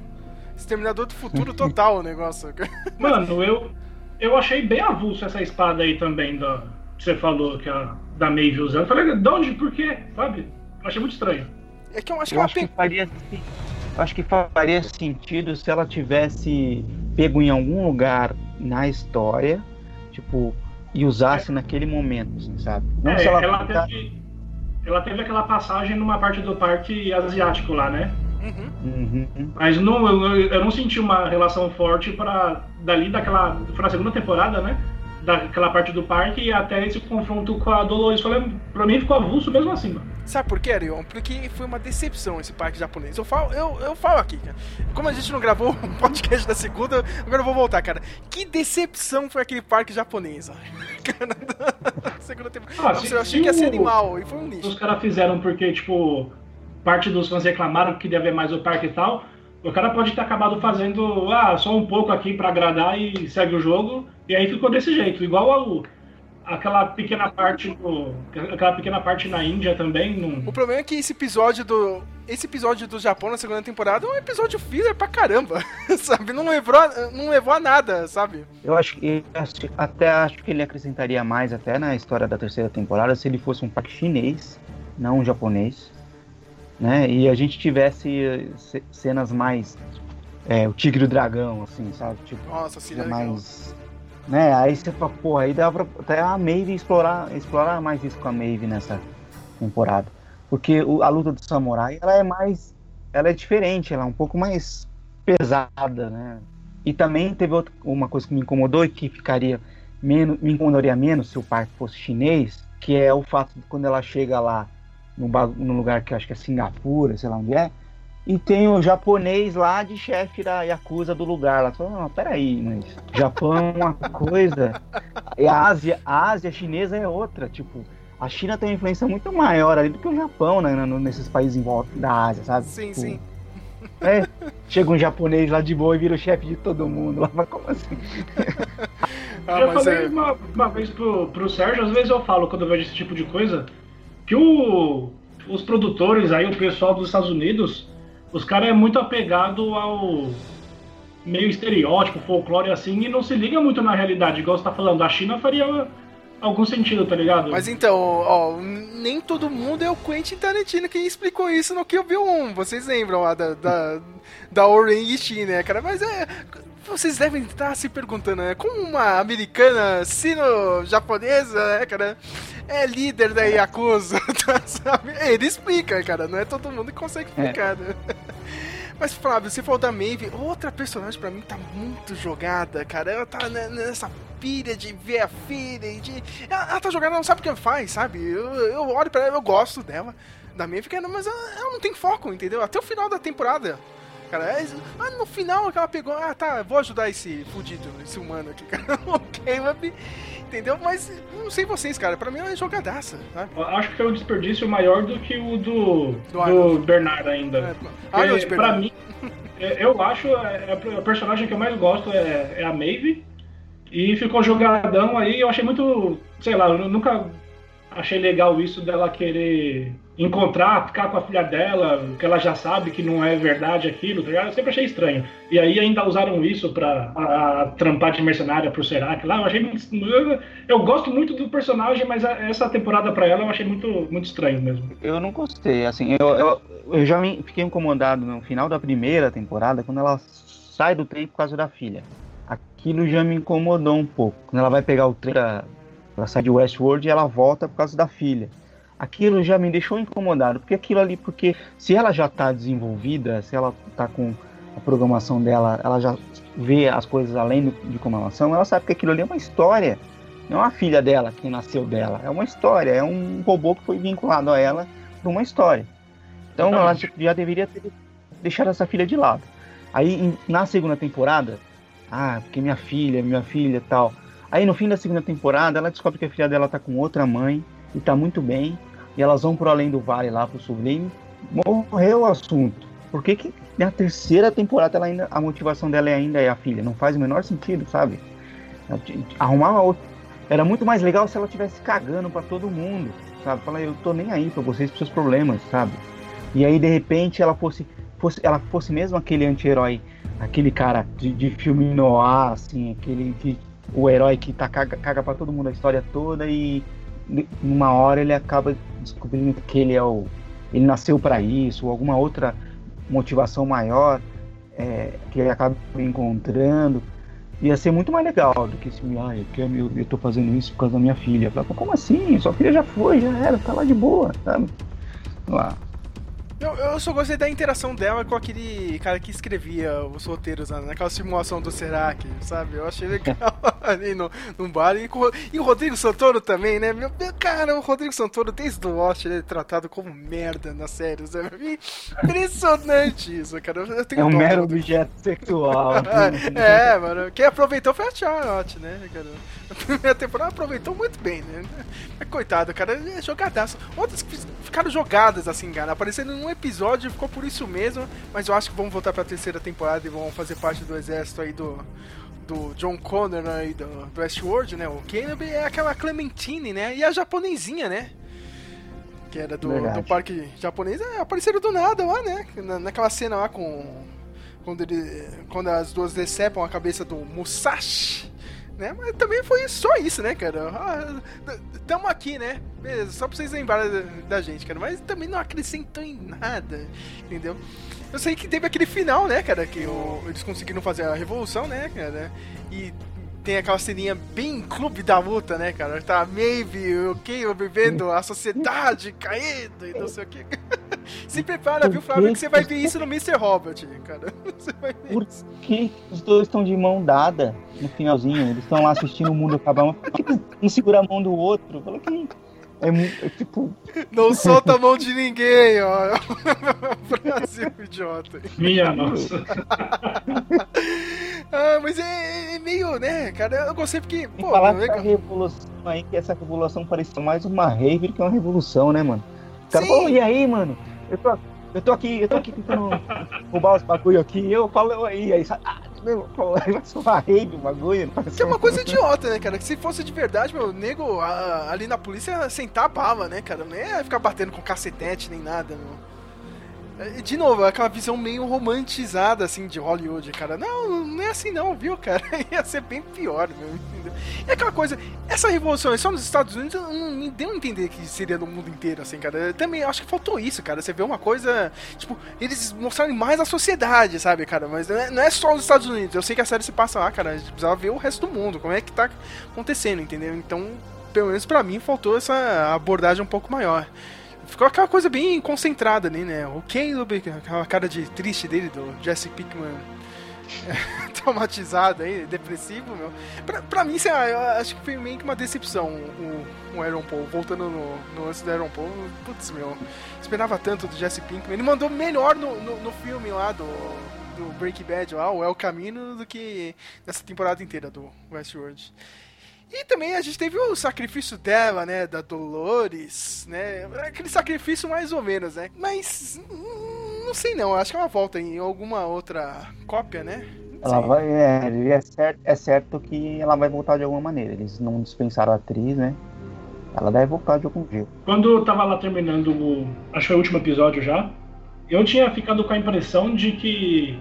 Exterminador do futuro total o negócio. Mano, eu, eu achei bem avulso essa espada aí também da, que você falou, que a da Maeve usando. Eu falei, de onde? Por quê? Sabe? Eu achei muito estranho. É que eu acho que Eu ela acho que faria. Acho que faria sentido se ela tivesse pego em algum lugar na história, tipo, e usasse naquele momento, assim, sabe? Não É, se ela, ela, ficar- teve, ela teve aquela passagem numa parte do parque asiático lá, né? Uhum. Uhum. Mas não, eu, eu não senti uma relação forte para dali daquela. Foi na segunda temporada, né? Daquela parte do parque e até esse confronto com a Dolores. Pra mim ficou avulso mesmo assim, mano. Sabe por quê, Arion? Porque foi uma decepção esse parque japonês. Eu falo, eu, eu falo aqui, cara. Como a gente não gravou o podcast da segunda, agora eu vou voltar, cara. Que decepção foi aquele parque japonês, segunda temporada. Ah, Nossa, eu achei que ia ser animal e foi um Os lixo. caras fizeram porque, tipo, parte dos fãs reclamaram que queria ver mais o parque e tal. O cara pode ter acabado fazendo, ah, só um pouco aqui pra agradar e segue o jogo. E aí ficou desse jeito. Igual ao, aquela pequena parte do, aquela pequena parte na Índia também. Não, O problema é que esse episódio do. Esse episódio do Japão na segunda temporada é um episódio filler pra caramba. sabe? Não levou, a- não levou a nada, sabe? Eu acho que acho- até acho que ele acrescentaria mais até na história da terceira temporada se ele fosse um parque chinês, não um japonês, né? E a gente tivesse ce- cenas mais é, o tigre e o dragão, assim, sabe? Tipo, Nossa, seria legal. Né? Aí você fala, porra, aí dá pra até a Maeve explorar, explorar mais isso com a Maeve nessa temporada, porque o- a luta do samurai ela é mais, ela é diferente, ela é um pouco mais pesada, né? E também teve outra, uma coisa que me incomodou e que ficaria menos, me incomodaria menos se o parque fosse chinês, que é o fato de quando ela chega lá no, no lugar que acho que é Singapura, sei lá onde é, e tem o japonês lá de chefe da Yakuza do lugar. Ela falou, não, peraí, mas Japão é uma coisa, e a Ásia, a Ásia chinesa é outra, tipo, a China tem uma influência muito maior ali do que o Japão, né, nesses países em volta da Ásia, sabe? Sim, Tipo, sim. é, chega um japonês lá de boa e vira o chefe de todo mundo. Lá, mas como assim? Ah, eu mas falei é. uma, uma vez pro, pro Sérgio, às vezes eu falo quando eu vejo esse tipo de coisa, que o, os produtores aí, o pessoal dos Estados Unidos, os caras é muito apegado ao meio estereótipo, folclore assim, e não se liga muito na realidade. Igual você tá falando, a China faria algum sentido, tá ligado? Mas então, ó, nem todo mundo é o Quentin Tarantino que explicou isso no Kill Bill 1. Vocês lembram lá da, da, da Oren Yishi, né, cara? Mas é. Vocês devem estar se perguntando, né? Como uma americana sino-japonesa, né, cara? É líder da Yakuza, tá, sabe? Ele explica, cara. Não é todo mundo que consegue explicar, né? Mas, Flávio, você falou da Maeve, outra personagem pra mim tá muito jogada, cara. Ela tá ne- nessa pilha de ver a filha e de. Ela, ela tá jogada, ela não sabe o que ela faz, sabe? Eu, eu olho pra ela, eu gosto dela, da Maeve, cara, mas ela, ela não tem foco, entendeu? Até o final da temporada. Cara, é- ah, no final ela pegou, ah tá, vou ajudar esse fudido, esse humano aqui, cara. ok, Web, entendeu? Mas não sei vocês, cara, pra mim é jogadaça, sabe? Eu Acho que foi um desperdício maior do que o do, Do do. Bernard ainda. É, Arnold Bernard. pra mim, é, eu acho é, a personagem que eu mais gosto é, é a Maeve. E ficou jogadão aí. Eu achei muito. Sei lá, eu nunca achei legal isso dela querer encontrar, ficar com a filha dela, que ela já sabe que não é verdade aquilo, tá ligado? Eu sempre achei estranho. E aí ainda usaram isso pra a, a trampar de mercenária pro Serac lá. Eu achei muito. Eu, eu gosto muito do personagem, mas a- essa temporada pra ela eu achei muito, muito estranho mesmo. Eu não gostei, assim, eu, eu, eu já me fiquei incomodado no final da primeira temporada, quando ela sai do trem por causa da filha. Aquilo já me incomodou um pouco. Quando ela vai pegar o trem, pra- ela sai de Westworld e ela volta por causa da filha. Aquilo já me deixou incomodado, porque aquilo ali, porque se ela já tá desenvolvida, se ela tá com a programação dela, ela já vê as coisas além de como elas são, ela sabe que aquilo ali é uma história. Não é uma filha dela que nasceu dela, é uma história, é um robô que foi vinculado a ela por uma história. Então ela Exatamente. já deveria ter deixado essa filha de lado. Aí na segunda temporada, ah, porque minha filha, minha filha tal. Aí no fim da segunda temporada, ela descobre que a filha dela tá com outra mãe e tá muito bem. E elas vão pro além do vale lá pro sublime. Morreu o assunto. Por que, que na terceira temporada ela ainda, a motivação dela é ainda é a filha? Não faz o menor sentido, sabe? Arrumar uma outra. Era muito mais legal se ela tivesse cagando pra todo mundo, sabe? Falar, eu tô nem aí pra vocês, pros seus problemas, sabe? E aí de repente ela fosse, fosse ela fosse mesmo aquele anti-herói, aquele cara de, de filme noir, assim, aquele que o herói que tá caga, caga para todo mundo a história toda e numa hora ele acaba descobrindo que ele é o ele nasceu para isso, ou alguma outra motivação maior é, que ele acaba encontrando. Ia ser muito mais legal do que esse, ah, eu, quero, eu, eu tô fazendo isso por causa da minha filha. Fala, Como assim? Sua filha já foi, já era, tá lá de boa, sabe? Lá. Eu, eu só gostei da interação dela com aquele cara que escrevia os roteiros né, naquela simulação do Serac, sabe? Eu achei legal ali no, no bar. E, e o Rodrigo Santoro também, né? Meu, meu cara, o Rodrigo Santoro, desde o Lost, ele é tratado como merda na série, sabe? Impressionante isso, cara. Eu tenho É um dó mero objeto sexual. é, mano. Quem aproveitou foi a Charlotte, né, cara? A primeira temporada aproveitou muito bem, né? Mas coitado, cara, é jogadaço. Outras ficaram jogadas, assim, cara. Aparecendo em um episódio, ficou por isso mesmo. Mas eu acho que vão voltar pra terceira temporada e vão fazer parte do exército aí do. Do John Connor aí do, do Westworld, né? O Caleb é aquela Clementine, né? E a japonesinha, né? Que era do, Verdade. do parque japonês. É, apareceram do nada lá, né? Na, naquela cena lá com. Quando, ele, quando as duas decepam a cabeça do Musashi. Né? Mas também foi só isso, né, cara? Ah, tamo aqui, né? Beleza, só pra vocês lembrarem da, da gente, cara. Mas também não acrescentou em nada, entendeu? Eu sei que teve aquele final, né, cara? Que o- eles conseguiram fazer a revolução, né, cara? E tem aquela ceninha bem clube da luta, né, cara? Tá a Maeve, o Kayle vivendo a sociedade caindo e não sei o que. Se prepara, viu, Flávio, que você vai ver isso no Mr. Robert, cara. Você vai ver Por isso. que os dois estão de mão dada no finalzinho? Eles estão lá assistindo o mundo acabar. mas Por que um segura a mão do outro? Fala que é, é tipo. Não solta a mão de ninguém, ó. Brasil, idiota. Minha nossa. Ah, mas é, é meio, né, cara? Eu gostei porque, Tem pô, que falar legal. dessa revolução aí, que essa revolução parecia mais uma rave do que uma revolução, né, mano? O cara Sim. falou, e aí, mano? Eu tô, eu tô aqui, eu tô aqui tentando roubar os bagulho aqui. Eu falo aí, aí, ah, meu, pô, vai rave o bagulho. Que é uma coisa idiota, né, cara? Que se fosse de verdade, meu, nego a- ali na polícia ia sentar a bala, né, cara? Não ia ficar batendo com cacetete nem nada, meu. É, De novo, aquela visão meio romantizada, assim, de Hollywood, cara. Não, não é assim não, viu, cara? Ia ser bem pior, meu, entendeu? É aquela coisa, essa revolução é só nos Estados Unidos, não me deu a entender que seria no mundo inteiro, assim, cara. Também acho que faltou isso, cara. Você vê uma coisa, tipo, eles mostrarem mais a sociedade, sabe, cara? Mas não é, é só nos Estados Unidos. Eu sei que a série se passa lá, cara. A gente precisava ver o resto do mundo, como é que tá acontecendo, entendeu? Então, pelo menos pra mim, faltou essa abordagem um pouco maior. Ficou aquela coisa bem concentrada ali, né? O Caleb, aquela cara de triste dele, do Jesse Pickman traumatizado aí, depressivo, meu. Pra, pra mim, sei lá, eu acho que foi meio que uma decepção o, o Aaron Paul, voltando no, no lance do Aaron Paul. Putz, meu, esperava tanto do Jesse Pinkman. Ele mandou melhor no, no, no filme lá do, do Breaking Bad lá, o El Camino, do que nessa temporada inteira do Westworld. E também a gente teve o sacrifício dela, né, da Dolores, né, aquele sacrifício mais ou menos, né, mas hum, não sei não, acho que ela volta em alguma outra cópia, né. Ela vai, é, é, certo, é certo que ela vai voltar de alguma maneira. Eles não dispensaram a atriz, né? Ela deve voltar de algum jeito. Quando eu tava lá terminando o. Acho que foi o último episódio já. Eu tinha ficado com a impressão de que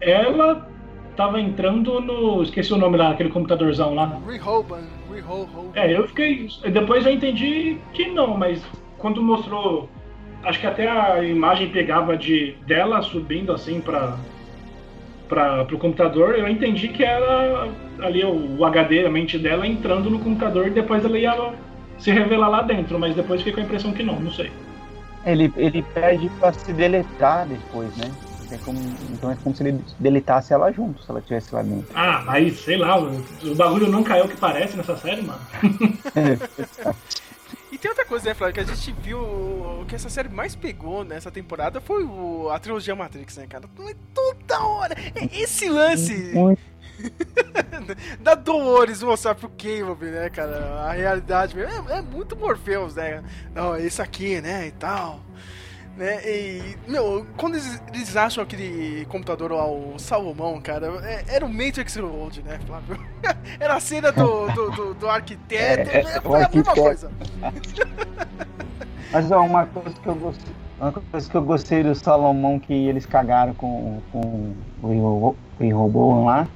ela tava entrando no. Esqueci o nome lá, aquele computadorzão lá. Rehoban, Rehoban. É, eu fiquei. Depois eu entendi que não, mas quando mostrou. Acho que até a imagem pegava de dela subindo assim pra. Pra, pro computador, eu entendi que era ali o, o HD, a mente dela entrando no computador e depois ela ia se revelar lá dentro, mas depois fiquei com a impressão que não, não sei. Ele, ele pede pra se deletar depois, né? É como- então é como se ele deletasse ela junto, se ela estivesse lá dentro. Ah, mas sei lá, o, o bagulho não caiu o que parece nessa série, mano. E tem outra coisa, né, Flávio, que a gente viu o que essa série mais pegou nessa temporada foi o, a trilogia Matrix, né, cara? É toda hora. É Esse lance Muito da Dolores mostrar pro Caleb, né, cara? A realidade mesmo. É, é muito Morpheus, né? Não, é isso aqui, né, e tal. Né? E, meu, quando eles, eles acham aquele computador lá, o Salomão, cara, é- era o Matrix Reload, né, Flávio? Era a cena do, do, do, do arquiteto, É, é, foi a mesma arquiteto. coisa. Mas ó, uma coisa que eu gostei. Uma coisa que eu gostei do Salomão que eles cagaram com, com o Rehoboam lá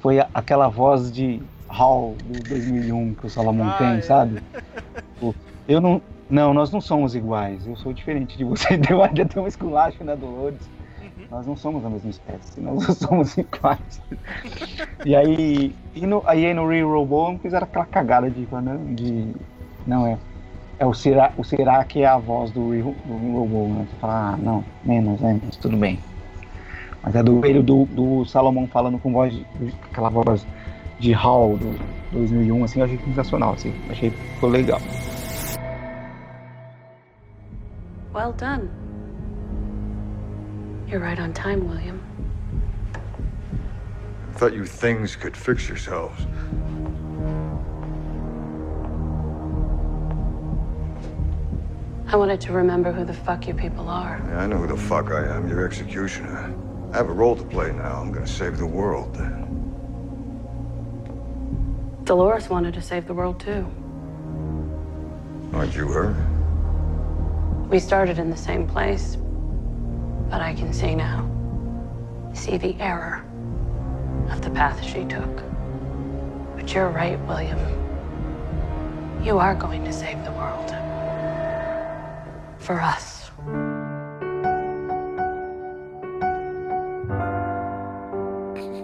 foi aquela voz de Hall do 2001 que o Salomão Ah, tem, é. sabe? Tipo, Eu não. Não, nós não somos iguais. Eu sou diferente de você. Deu tem um esculacho na Dolores. Uhum. Nós não somos a mesma espécie, nós não somos iguais. e aí, e no, aí no Real Robo fizeram aquela cagada de, falar, não, de. Não é. é o Sirac, o Sirac é a voz do Will, do Robô, né? Você fala, ah, não, menos, menos, tudo bem. Mas é do ele do, do Salomão falando com voz, aquela voz de Hall do 2001, assim, eu achei sensacional, assim, achei que ficou legal. Well done. You're right on time, William. I thought you things could fix yourselves. I wanted to remember who the fuck you people are. Yeah, I know who the fuck I am, your executioner. I have a role to play now. I'm gonna save the world. Dolores wanted to save the world too. Aren't you her? We started in the same place, but I can see now. See the error of the path she took. But you're right, William. You are going to save the world. For us.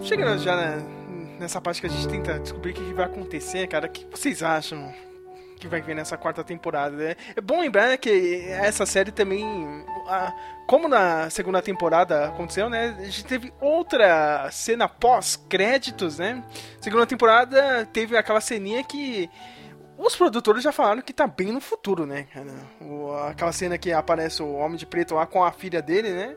Chegando já né, nessa parte que a gente tenta descobrir o que vai acontecer, cara, o que vocês acham que vai vir nessa quarta temporada? Né? É bom lembrar né, que essa série também, a- como na segunda temporada aconteceu, né? A gente teve outra cena pós-créditos, né? Segunda temporada teve aquela ceninha que os produtores já falaram que tá bem no futuro, né, cara? O- aquela cena que aparece o Homem de Preto lá com a filha dele, né?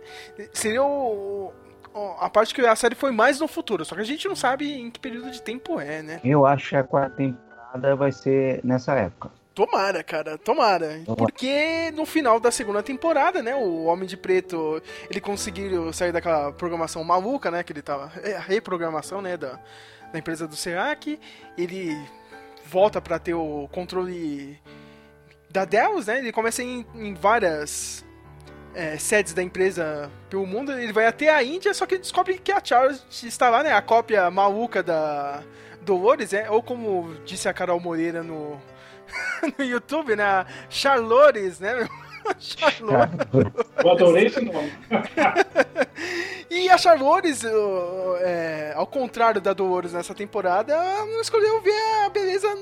Seria o, o- a parte que a série foi mais no futuro, só que a gente não sabe em que período de tempo é, né? Eu acho que a quarta temporada vai ser nessa época. Tomara, cara, tomara. Porque no final da segunda temporada, né, o Homem de Preto, ele conseguiu sair daquela programação maluca, né, que ele tava, é, a reprogramação, né, da, da empresa do Serac, ele volta pra ter o controle da Deus, né, ele começa em, em várias é, sedes da empresa pelo mundo, ele vai até a Índia, só que ele descobre que a Charles está lá, né, a cópia maluca da Dolores, né, ou como disse a Carol Moreira no no YouTube, né? Charlores, né? Charlores. Eu adorei esse nome. E a Charlores, é, ao contrário da Dolores nessa temporada, ela não escolheu ver a beleza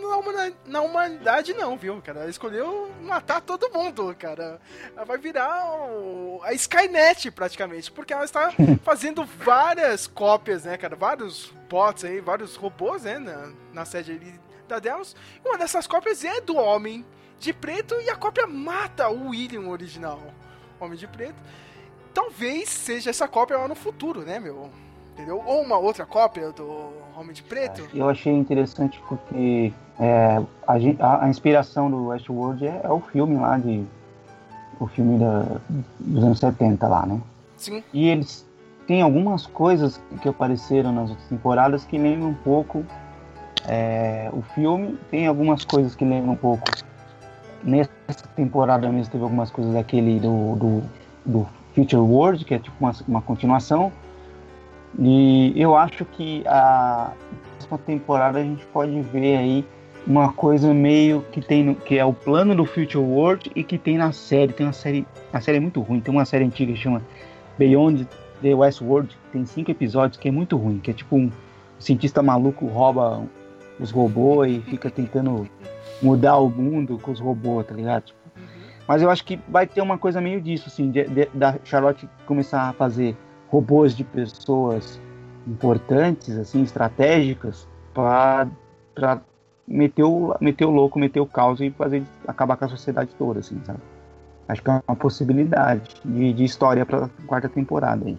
na, humanidade, não, viu, cara? Ela escolheu matar todo mundo, cara. Ela vai virar o- a Skynet, praticamente, porque ela está fazendo várias cópias, né, cara? Vários bots aí, vários robôs, né, na, na sede ali da Deus. E uma dessas cópias é do Homem de Preto e a cópia mata o William original, Homem de Preto talvez seja essa cópia lá no futuro, né, meu? Entendeu? Ou uma outra cópia do Homem de Preto. Eu achei interessante porque é, a, a inspiração do Westworld é, é o filme lá de. O filme da, dos anos 70 lá, né? Sim. E eles têm algumas coisas que apareceram nas outras temporadas que lembram um pouco é, o filme. Tem algumas coisas que lembram um pouco. Nessa temporada mesmo teve algumas coisas daquele do, do, do Future World, que é tipo uma, uma continuação. E eu acho que a próxima temporada a gente pode ver aí uma coisa meio que tem no, que é o plano do Future World e que tem na série. Tem uma série. A série é muito ruim. Tem uma série antiga que chama Beyond the Westworld, que tem cinco episódios, que é muito ruim. Que é tipo um cientista maluco rouba os robôs e fica tentando mudar o mundo com os robôs, tá ligado? Mas eu acho que vai ter uma coisa meio disso, assim, de- de- da Charlotte começar a fazer robôs de pessoas importantes, assim, estratégicas, pra meter, o, meter o louco, meter o caos e fazer acabar com a sociedade toda, assim, sabe? Acho que é uma possibilidade de, de história pra quarta temporada aí.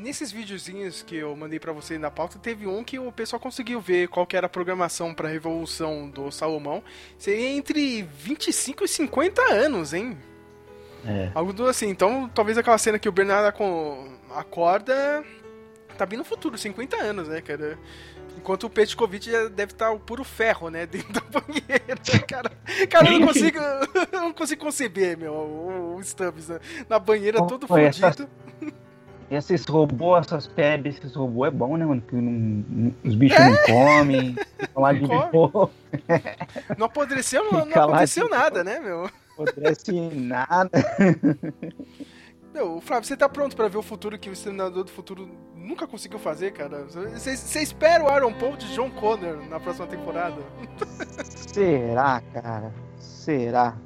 Nesses videozinhos que eu mandei pra você na pauta, teve um que o pessoal conseguiu ver qual que era a programação pra Revolução do Salomão. Seria entre 25 e 50 anos, hein? É. Algo do assim. Então, talvez aquela cena que o Bernardo aco- acorda tá bem no futuro, 50 anos, né, cara? Enquanto o Petkovic já deve estar o puro ferro, né, dentro da banheira. Cara, cara eu não consigo, eu não consigo conceber, meu, o, o Stubbs né? na banheira todo Pô, essa-. Esses robôs, essas pebes, esses robôs é bom, né, mano? Que não- não- os bichos não comem, ficam lá de boa, Não apodreceu, não, não aconteceu de- nada, né, meu? acontece nada. Meu, Flávio, você tá pronto pra ver o futuro que o Exterminador do Futuro nunca conseguiu fazer, cara. Você espera o Aaron Paul de John Connor na próxima temporada? Será, cara? Será?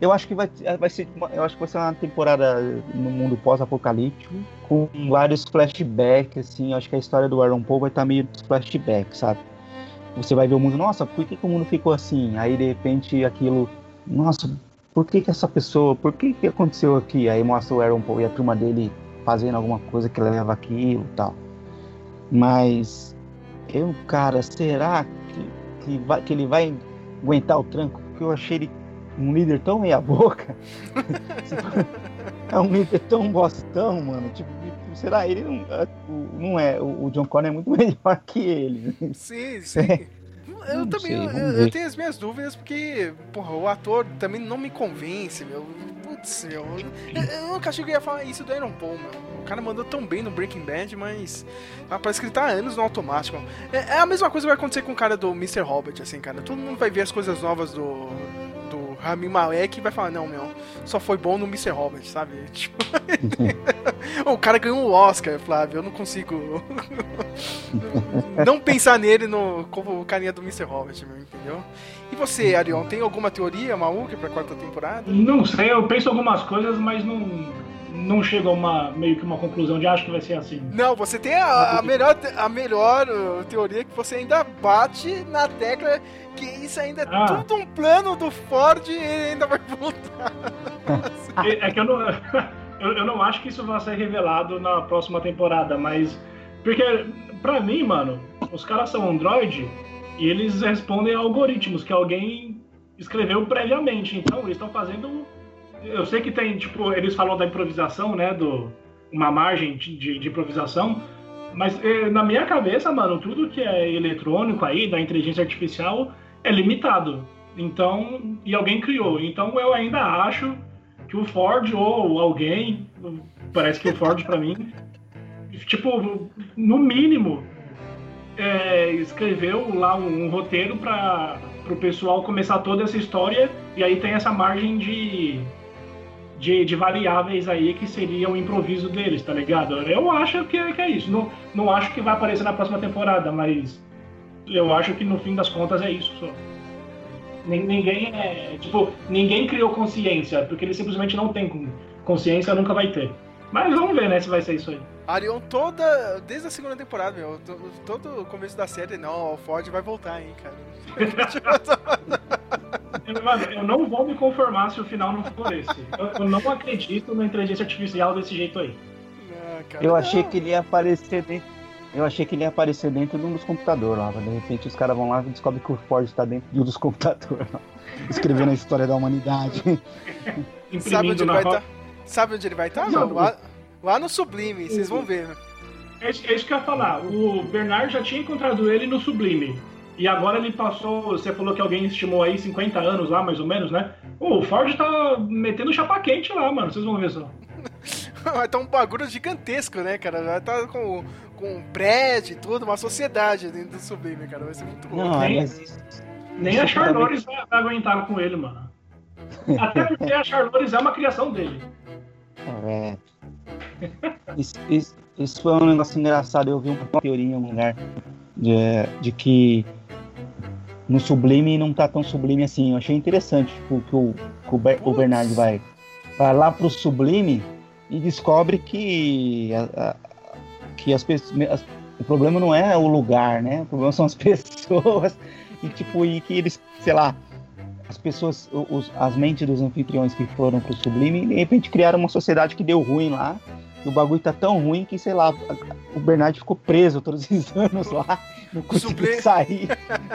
Eu acho que vai, vai ser, eu acho que vai ser uma temporada no mundo pós-apocalíptico com vários flashbacks, assim. Eu acho que a história do Aaron Paul vai estar meio flashback, sabe? Você vai ver o mundo, nossa, por que, que o mundo ficou assim? Aí de repente aquilo, nossa, por que, que essa pessoa, por que, que aconteceu aqui? Aí mostra o Aaron Paul e a turma dele fazendo alguma coisa que leva aquilo e tal. Mas eu, cara, será que, que, vai, que ele vai aguentar o tranco? Porque eu achei ele um líder tão meia boca. é um líder tão bostão, mano. Tipo, será ele não, é, não é? O John Connor é muito melhor que ele. Sim, sim. Eu não também, sei, eu, eu, tenho as minhas dúvidas porque, porra, o ator também não me convence, meu. Putz, meu. Eu, eu nunca achei que ia falar isso do Iron Paul, meu. O cara mandou tão bem no Breaking Bad, mas ah, parece que ele tá há anos no automático. É, é, a mesma coisa que vai acontecer com o cara do Mr. Robert, assim, cara. Todo mundo vai ver as coisas novas do Rami Malek vai falar, não, meu, só foi bom no Mr. Robert, sabe? Tipo... o cara ganhou um Oscar, Flávio, eu não consigo não pensar nele no, como o carinha do Mr. Robert, meu, entendeu? E você, Arion, tem alguma teoria maluca pra quarta temporada? Não sei, eu penso algumas coisas, mas não não chega a uma meio que uma conclusão de acho que vai ser assim. Não, você tem a, a melhor a melhor uh, teoria que você ainda bate na tecla que isso ainda é ah. tudo um plano do Ford e ele ainda vai voltar. é, é que eu não eu, eu não acho que isso vai ser revelado na próxima temporada, mas porque para mim, mano, os caras são Android e eles respondem a algoritmos que alguém escreveu previamente. Então, eles estão fazendo eu sei que tem, tipo, eles falam da improvisação, né? Do, uma margem de, de improvisação. Mas eh, na minha cabeça, mano, tudo que é eletrônico aí, da inteligência artificial, é limitado. Então, e alguém criou. Então eu ainda acho que o Ford ou alguém, parece que o Ford para mim, tipo, no mínimo, é, escreveu lá um, um roteiro para o pessoal começar toda essa história e aí tem essa margem de de, de, variáveis aí que seria o improviso deles, tá ligado? Eu acho que é, que é isso. Não, não acho que vai aparecer na próxima temporada, mas eu acho que no fim das contas é isso só. Ninguém é. Tipo, ninguém criou consciência, porque ele simplesmente não tem consciência, nunca vai ter. Mas vamos ver, né, se vai ser isso aí. Arion toda. Desde a segunda temporada, meu. Todo o começo da série, não, o Ford vai voltar, hein, cara. Mano, eu não vou me conformar se o final não for esse. Eu, eu não acredito na inteligência artificial desse jeito aí. Não, cara, eu achei não. que ele ia aparecer dentro. Eu achei que ele ia aparecer dentro de um dos computadores lá. De repente os caras vão lá e descobrem que o Ford está dentro de um dos computadores lá, escrevendo a história da humanidade. Sabe onde, ele vai tá? Sabe onde ele vai estar, tá, mano? Lá, lá no Sublime, vocês vão ver. É, é isso que eu ia falar. O Bernard já tinha encontrado ele no Sublime. E agora ele passou, você falou que alguém estimou aí 50 anos lá, mais ou menos, né? o Ford tá metendo chapa quente lá, mano. Vocês vão ver só. Vai estar tá um bagulho gigantesco, né, cara? Vai estar tá com, com um prédio e tudo, uma sociedade dentro do Sublime, cara. Vai ser muito louco. Não, nem, mas... nem a Charlotte vai, vai aguentar com ele, mano. Até porque a Charlotte é uma criação dele. É. Isso, isso, isso, foi um negócio engraçado. Eu vi uma teoria em um lugar de, de que no Sublime não tá tão sublime assim. Eu achei interessante tipo, que, o, que o, Ber, o Bernard vai, vai lá pro Sublime e descobre que, a, a, que as pessoas. O problema não é o lugar, né? O problema são as pessoas. E tipo, e que eles, sei lá, as pessoas, os, as mentes dos anfitriões que foram pro Sublime, de repente criaram uma sociedade que deu ruim lá. E o bagulho tá tão ruim que, sei lá, o Bernard ficou preso todos esses anos lá, não conseguiu sair.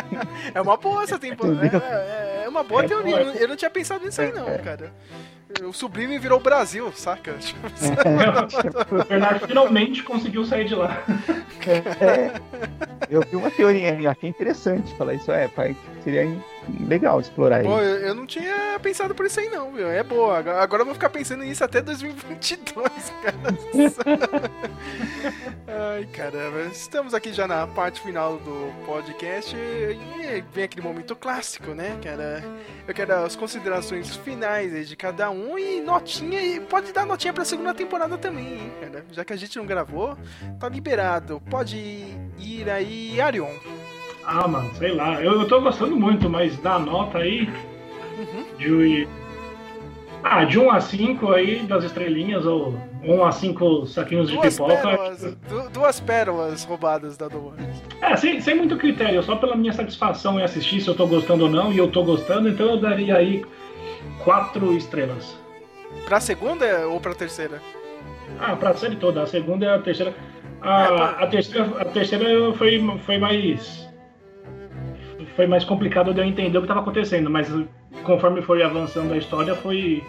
é uma boa essa temporada. É, é, é, uma boa é teoria. Boa. Eu não tinha pensado nisso aí, não, é. cara. O Sublime virou o Brasil, saca? Tipo, é, o Bernardo finalmente conseguiu sair de lá. É, eu vi uma teoria, achei interessante falar isso. É, pai, seria legal explorar Pô, isso. eu, não tinha pensado por isso aí não, viu? É boa. Agora, eu vou ficar pensando nisso até 2022, cara. Ai, caramba. Estamos aqui já na parte final do podcast e vem aquele momento clássico, né, cara? Eu quero as considerações finais aí de cada um e notinha, e pode dar notinha pra segunda temporada também, hein, cara? Já que a gente não gravou, tá liberado. Pode ir aí, Arion. Ah, mano, sei lá. Eu, eu tô gostando muito, mas dá nota aí Uhum. de. Ah, de 1 a 5 aí das estrelinhas, ou 1 a 5 saquinhos de Duas pipoca. pérolas, du- duas pérolas roubadas da Dor. É, sem, sem muito critério, só pela minha satisfação em assistir se eu tô gostando ou não, e eu tô gostando, então eu daria aí 4 estrelas. Pra segunda ou pra terceira? Ah, pra série toda, a segunda e a terceira. É, A, a terceira, a terceira foi, foi mais. Foi mais complicado de eu entender o que estava acontecendo, mas conforme foi avançando a história, foi,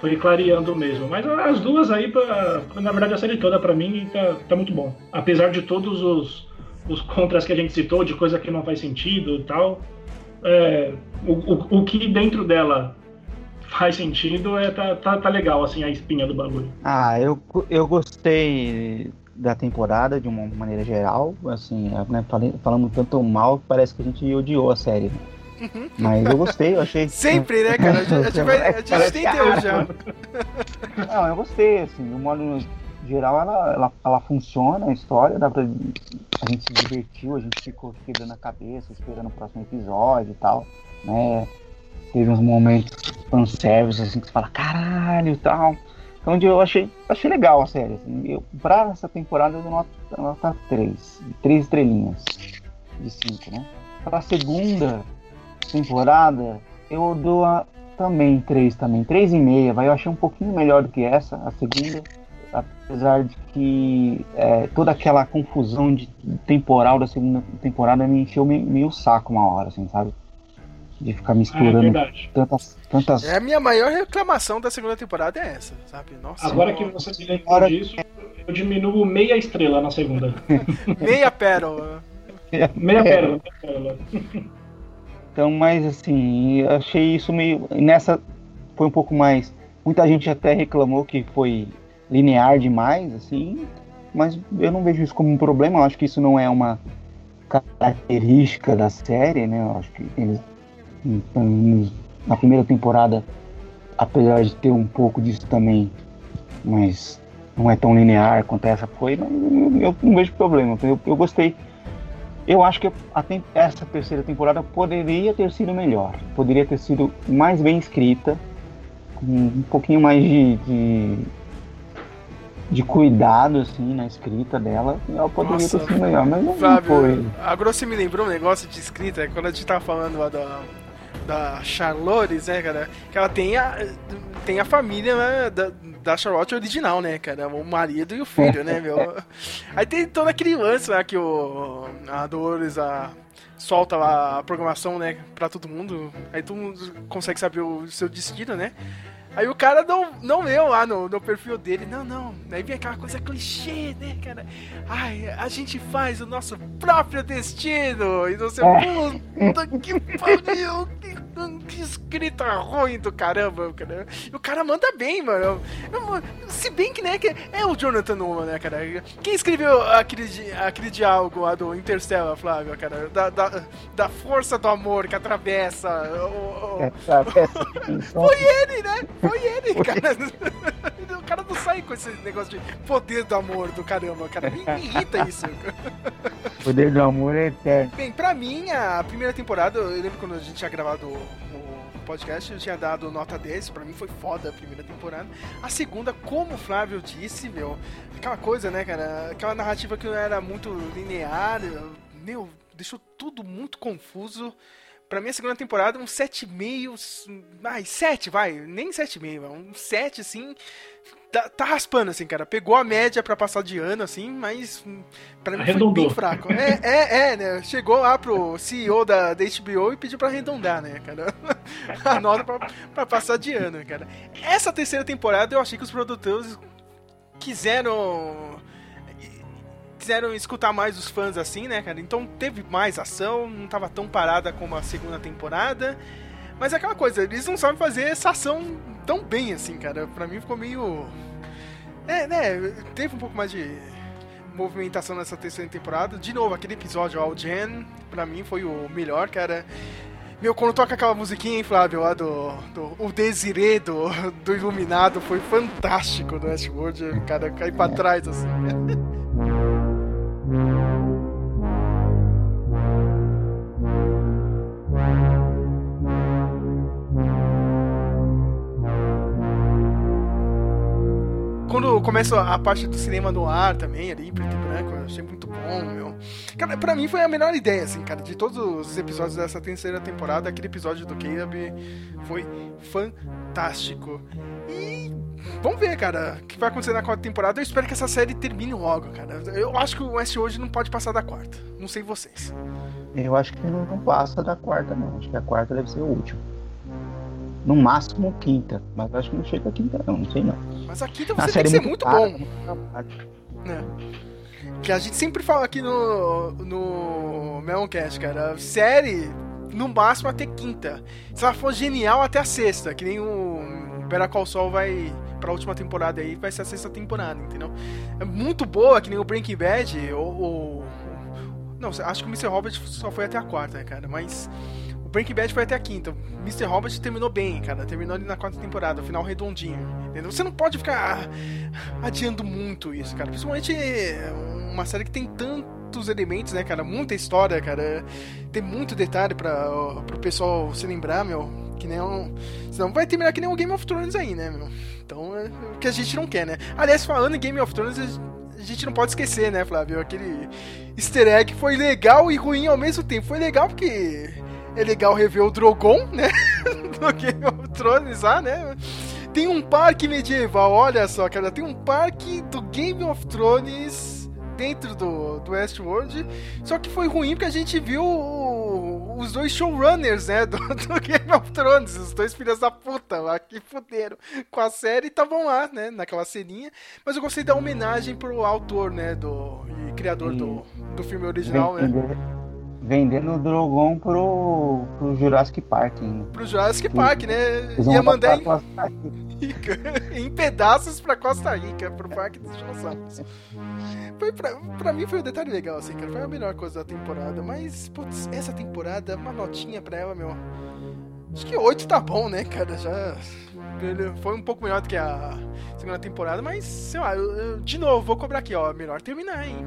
foi clareando mesmo. Mas as duas aí, pra, na verdade, a série toda pra mim tá, tá muito bom. Apesar de todos os, os contras que a gente citou, de coisa que não faz sentido e tal, é, o, o, o que dentro dela faz sentido é tá, tá, tá legal, assim, a espinha do bagulho. Ah, eu, eu gostei da temporada de uma maneira geral, assim, né, falei- falando tanto mal que parece que a gente odiou a série. né? Mas eu gostei, eu achei. Sempre, né, cara? A gente, a gente a gente já. Não, eu gostei, assim, de um modo geral ela, ela, ela funciona, a história, dá pra. A gente se divertiu, a gente ficou quebrando a cabeça, esperando o próximo episódio e tal, né? Teve uns momentos fanservice, assim, que você fala, caralho e tal. Então eu achei, achei legal a série. Assim. Eu, pra essa temporada eu dou nota, nota 3. 3 estrelinhas de 5, né? Pra segunda temporada, eu dou a, também 3 também. 3,5, vai. Eu achei um pouquinho melhor do que essa, a segunda. Apesar de que é, toda aquela confusão de temporal da segunda temporada me encheu meio, meio saco uma hora, assim, sabe? De ficar Ah, é misturando tantas, tantas É a minha maior reclamação da segunda temporada é essa, sabe? Nossa, Agora que você se lembrou Agora- disso, eu diminuo meia estrela na segunda. meia pérola. Meia É. pérola, meia pérola. Então, mas assim, eu achei isso meio. Nessa foi um pouco mais. Muita gente até reclamou que foi linear demais, assim, mas eu não vejo isso como um problema. Eu acho que isso não é uma característica da série, né? Eu acho que eles então, na primeira temporada, apesar de ter um pouco disso também, mas não é tão linear quanto essa foi, mas eu, não vejo problema. Eu, eu gostei. Eu acho que a essa terceira temporada poderia ter sido melhor. Poderia ter sido mais bem escrita, com um pouquinho mais de, de, de cuidado assim, na escrita dela. Ela poderia Nossa, ter sido melhor, mas não, Flávio, foi. agora você me lembrou um negócio de escrita, é quando a gente tava falando lá da, da Charlotte, né, cara? Que ela tem a, tem a família né, da, da Charlotte original, né, cara? O marido e o filho, né, meu? Aí tem todo aquele lance lá que o, a Dolores a, solta lá a programação, né, pra todo mundo. Aí todo mundo consegue saber o seu destino, né? Aí o cara não, não leu lá no, no perfil dele. Não, não. Aí vem aquela coisa clichê, né, cara? Ai, a gente faz o nosso próprio destino. E não sei, puta que pariu. Que, que escrita ruim do caramba, cara. O cara manda bem, mano. Se bem que, né, que é o Jonathan Nolan, né, cara? Quem escreveu aquele, aquele diálogo lá do Interstellar, Flávio, cara? Da, da, da força do amor que atravessa o- o- foi ele, né? Foi ele, cara. O cara não sai com esse negócio de poder do amor do caramba, cara. Me, me irrita isso. O poder do amor é eterno. Bem, pra mim, a primeira temporada, eu lembro quando a gente tinha gravado podcast, eu tinha dado nota 10. Pra mim foi foda a primeira temporada. A segunda, como o Flávio disse, meu, aquela coisa, né, cara? Aquela narrativa que não era muito linear, meu, deixou tudo muito confuso. Pra mim, a segunda temporada, um 7,5. Ai, 7, vai. Nem 7,5, vai, um 7, assim. Tá, tá raspando, assim, cara. Pegou a média pra passar de ano, assim, mas hum, pra mim foi Arredondou. bem fraco. É, é, é, né? Chegou lá pro CEO da, da HBO e pediu pra arredondar, né, cara? A nota pra, pra passar de ano, cara. Essa terceira temporada eu achei que os produtores quiseram quiseram escutar mais os fãs assim, né, cara? Então teve mais ação, não tava tão parada como a segunda temporada. Mas é aquela coisa, eles não sabem fazer essa ação tão bem assim, cara. Pra mim ficou meio. É, né? Teve um pouco mais de movimentação nessa terceira temporada. De novo, aquele episódio All Gen, pra mim foi o melhor, cara. Meu, quando toca aquela musiquinha, hein, Flávio, lá do, do o Desirê do, do Iluminado, foi fantástico do Westworld, cara, cair pra trás, assim. começa a parte do cinema no ar também, ali, preto e branco, eu achei muito bom, meu. Cara, pra mim foi a melhor ideia, assim, cara, de todos os episódios dessa terceira temporada, aquele episódio do Caleb foi fantástico. E vamos ver, cara, o que vai acontecer na quarta temporada. Eu espero que essa série termine logo, cara. Eu acho que o West hoje não pode passar da quarta. Não sei vocês. Eu acho que não passa da quarta, não. Acho que a quarta deve ser o último. No máximo quinta, mas acho que não chega a quinta, não, não sei não. Mas a quinta você tem que ser muito, muito bom. É. Que a gente sempre fala aqui no, no Meloncast, cara. Série, no máximo até quinta. Se ela for genial, até a sexta. Que nem o Call Saul vai pra última temporada aí, vai ser a sexta temporada, entendeu? É muito boa, que nem o Breaking Bad, ou... ou não, acho que o Mr. Robert só foi até a quarta, cara? Mas Breaking Bad foi até a quinta. Mr. Robert terminou bem, cara. Terminou ali na quarta temporada, final redondinho. Entendeu? Você não pode ficar adiando muito isso, cara. Principalmente uma série que tem tantos elementos, né, cara? Muita história, cara. Tem muito detalhe para pro pessoal se lembrar, meu. Que nem um. Senão vai terminar que nem o Game of Thrones aí, né, meu? Então é o que a gente não quer, né? Aliás, falando em Game of Thrones, a gente não pode esquecer, né, Flávio? Aquele easter egg foi legal e ruim ao mesmo tempo. Foi legal porque é legal rever o Drogon, né? do Game of Thrones lá, né? Tem um parque medieval, olha só, cara. Tem um parque do Game of Thrones dentro do, do Westworld. Só que foi ruim porque a gente viu os dois showrunners, né? Do, do, Game of Thrones. Os dois filhos da puta lá que fuderam com a série estavam lá, né? Naquela ceninha. Mas eu gostei da homenagem pro autor, né? Do e criador do, do filme original, né? Vendendo o Drogon pro, pro Jurassic Park. Hein? Pro Jurassic Park, né? Ia mandar em, em pedaços pra Costa Rica, pro Parque dos Dinossauros. Foi pra, pra mim foi um detalhe legal, assim, cara. Foi a melhor coisa da temporada. Mas, putz, essa temporada, uma notinha pra ela, meu. Acho que 8 tá bom, né, cara? Já. Foi um pouco melhor do que a segunda temporada, mas, sei lá, eu, eu, de novo, vou cobrar aqui, ó. Melhor terminar, hein?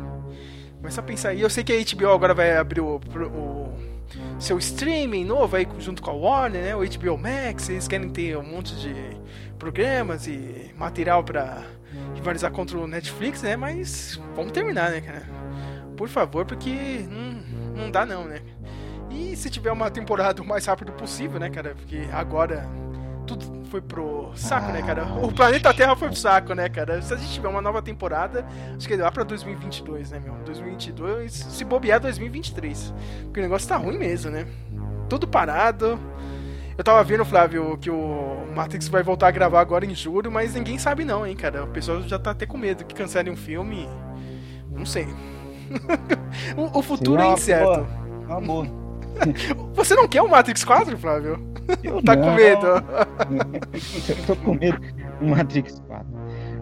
Começa a pensar aí. Eu sei que a HBO agora vai abrir o, o, seu streaming novo aí junto com a Warner, né? O HBO Max. Eles querem ter um monte de programas e material para rivalizar contra o Netflix, né? Mas vamos terminar, né, cara? Por favor, porque não, não dá não, né? E se tiver uma temporada o mais rápido possível, né, cara? Porque agora tudo foi pro saco, né, cara? O planeta Terra foi pro saco, né, cara? Se a gente tiver uma nova temporada, acho que lá pra 2022, né, meu? 2022, se bobear 2023. Porque o negócio tá ruim mesmo, né? Tudo parado. Eu tava vendo, Flávio, que o Matrix vai voltar a gravar agora em julho, mas ninguém sabe não, hein, cara? O pessoal já tá até com medo que cancelem um filme. Não sei. o, o, futuro Sim, é incerto. Boa. Uma boa. Você não quer o Matrix 4, Flávio? Eu tá não. com medo? eu tô com medo do Matrix 4.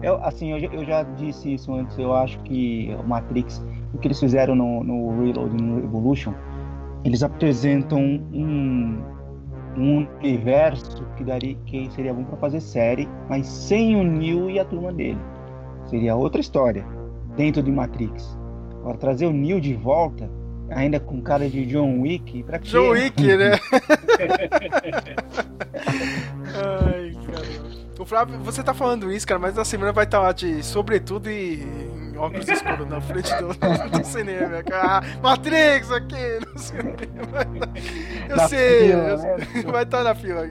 Eu, assim, eu, eu, já disse isso antes. Eu acho que o Matrix, o que eles fizeram no, no Reload, no Evolution, eles apresentam um, um universo que daria que seria bom para fazer série, mas sem o Neo e a turma dele. Seria outra história dentro de Matrix. Agora trazer o Neo de volta ainda com cara de John Wick, pra quê? John Wick, né? Ai, cara. O Flávio, você tá falando isso, cara, mas na semana vai estar tá lá de sobretudo e óculos escuros na frente do, do cinema, cara. Ah, Matrix aqui, no cinema. Eu na sei, fila, eu, né? vai estar tá na fila.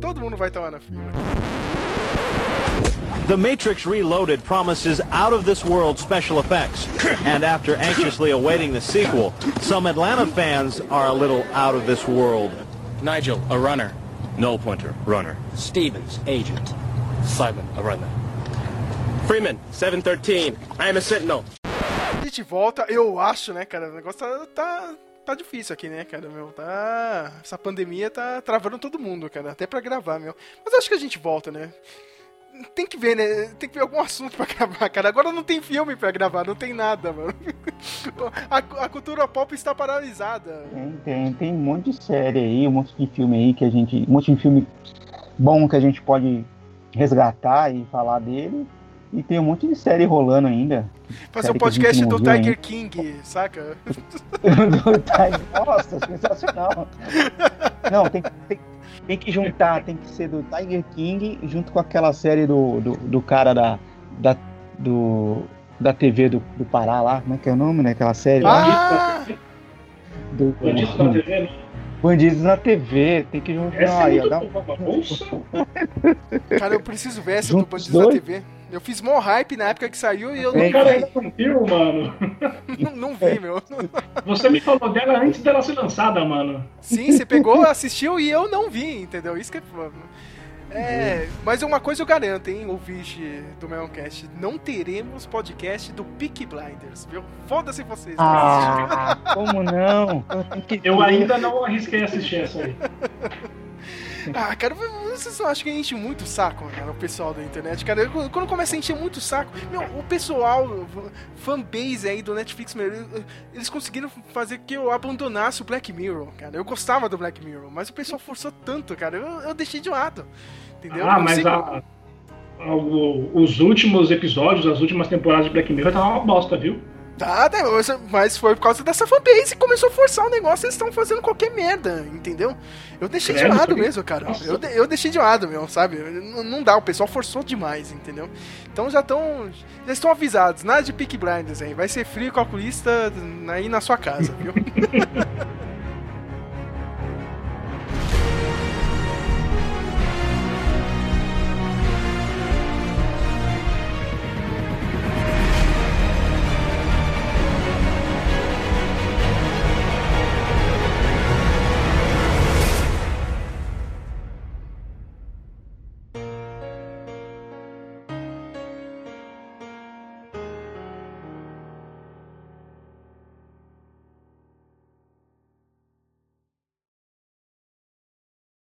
Todo mundo vai estar tá lá na fila. The Matrix Reloaded promises out-of-this-world special effects. and after anxiously awaiting the sequel, some Atlanta fans are a little out of this world. Nigel, a runner. Null pointer, runner. Stevens, agent. Simon, a runner. Freeman, 713. I am a sentinel. gente volta, eu acho, né, cara? O negócio tá, tá, tá difícil aqui, né, cara, meu? Tá. Essa pandemia tá travando todo mundo, cara. Até pra gravar, meu. Mas acho que a gente volta, né? Tem que ver, né? Tem que ver algum assunto pra gravar, cara. Agora não tem filme pra gravar, não tem nada, mano. A, a cultura pop está paralisada. Tem, tem, tem um monte de série aí, um monte de filme aí que a gente. Um monte de filme bom que a gente pode resgatar e falar dele. E tem um monte de série rolando ainda. Fazer um podcast do Tiger ainda. King, saca? Do Tiger- Nossa, sensacional. Não, tem, tem, tem que juntar, tem que ser do Tiger King junto com aquela série do, do, do cara da, da, do, da TV do, do Pará lá, como é que é o nome, né? Aquela série lá. Ah! Do, Bandidos na TV, né? Bandidos na TV, tem que juntar. Essa aí, é ó, dá-. Cara, eu preciso ver essa do Juntos Bandidos na dois? TV. Eu fiz mó hype na época que saiu e eu não O cara vi. ainda não viu, mano. Não, não vi, meu. Você me falou dela antes dela ser lançada, mano. Sim, você pegou, assistiu e eu não vi, entendeu? Isso que é. É, mas uma coisa eu garanto, hein, ouvinte do Meloncast, não teremos podcast do Peak Blinders, viu? Foda-se vocês. Ah, como não? Eu, ainda não arrisquei assistir essa aí. Ah, cara, vocês acham que a gente enche muito o saco, cara, o pessoal da internet? Cara, eu- quando começa a encher muito o saco, meu, o pessoal, fanbase aí do Netflix, meu, eles conseguiram fazer que eu abandonasse o Black Mirror, cara. Eu gostava do Black Mirror, mas o pessoal forçou tanto, cara, eu, eu deixei de lado. Entendeu? Eu Ah, mas a- a- o- os últimos episódios, as últimas temporadas de Black Mirror tá uma bosta, viu? Tá, tá, mas- foi por causa dessa fanbase que começou a forçar o negócio, eles estão fazendo qualquer merda, entendeu? Eu deixei de Credo, lado sabia? mesmo, cara. Nossa. Eu, de- eu deixei de lado, meu, sabe? Não, não dá, o pessoal forçou demais, entendeu? Então já estão. Já estão avisados, nada de Peak Blinders aí. Vai ser frio calculista aí na sua casa, viu?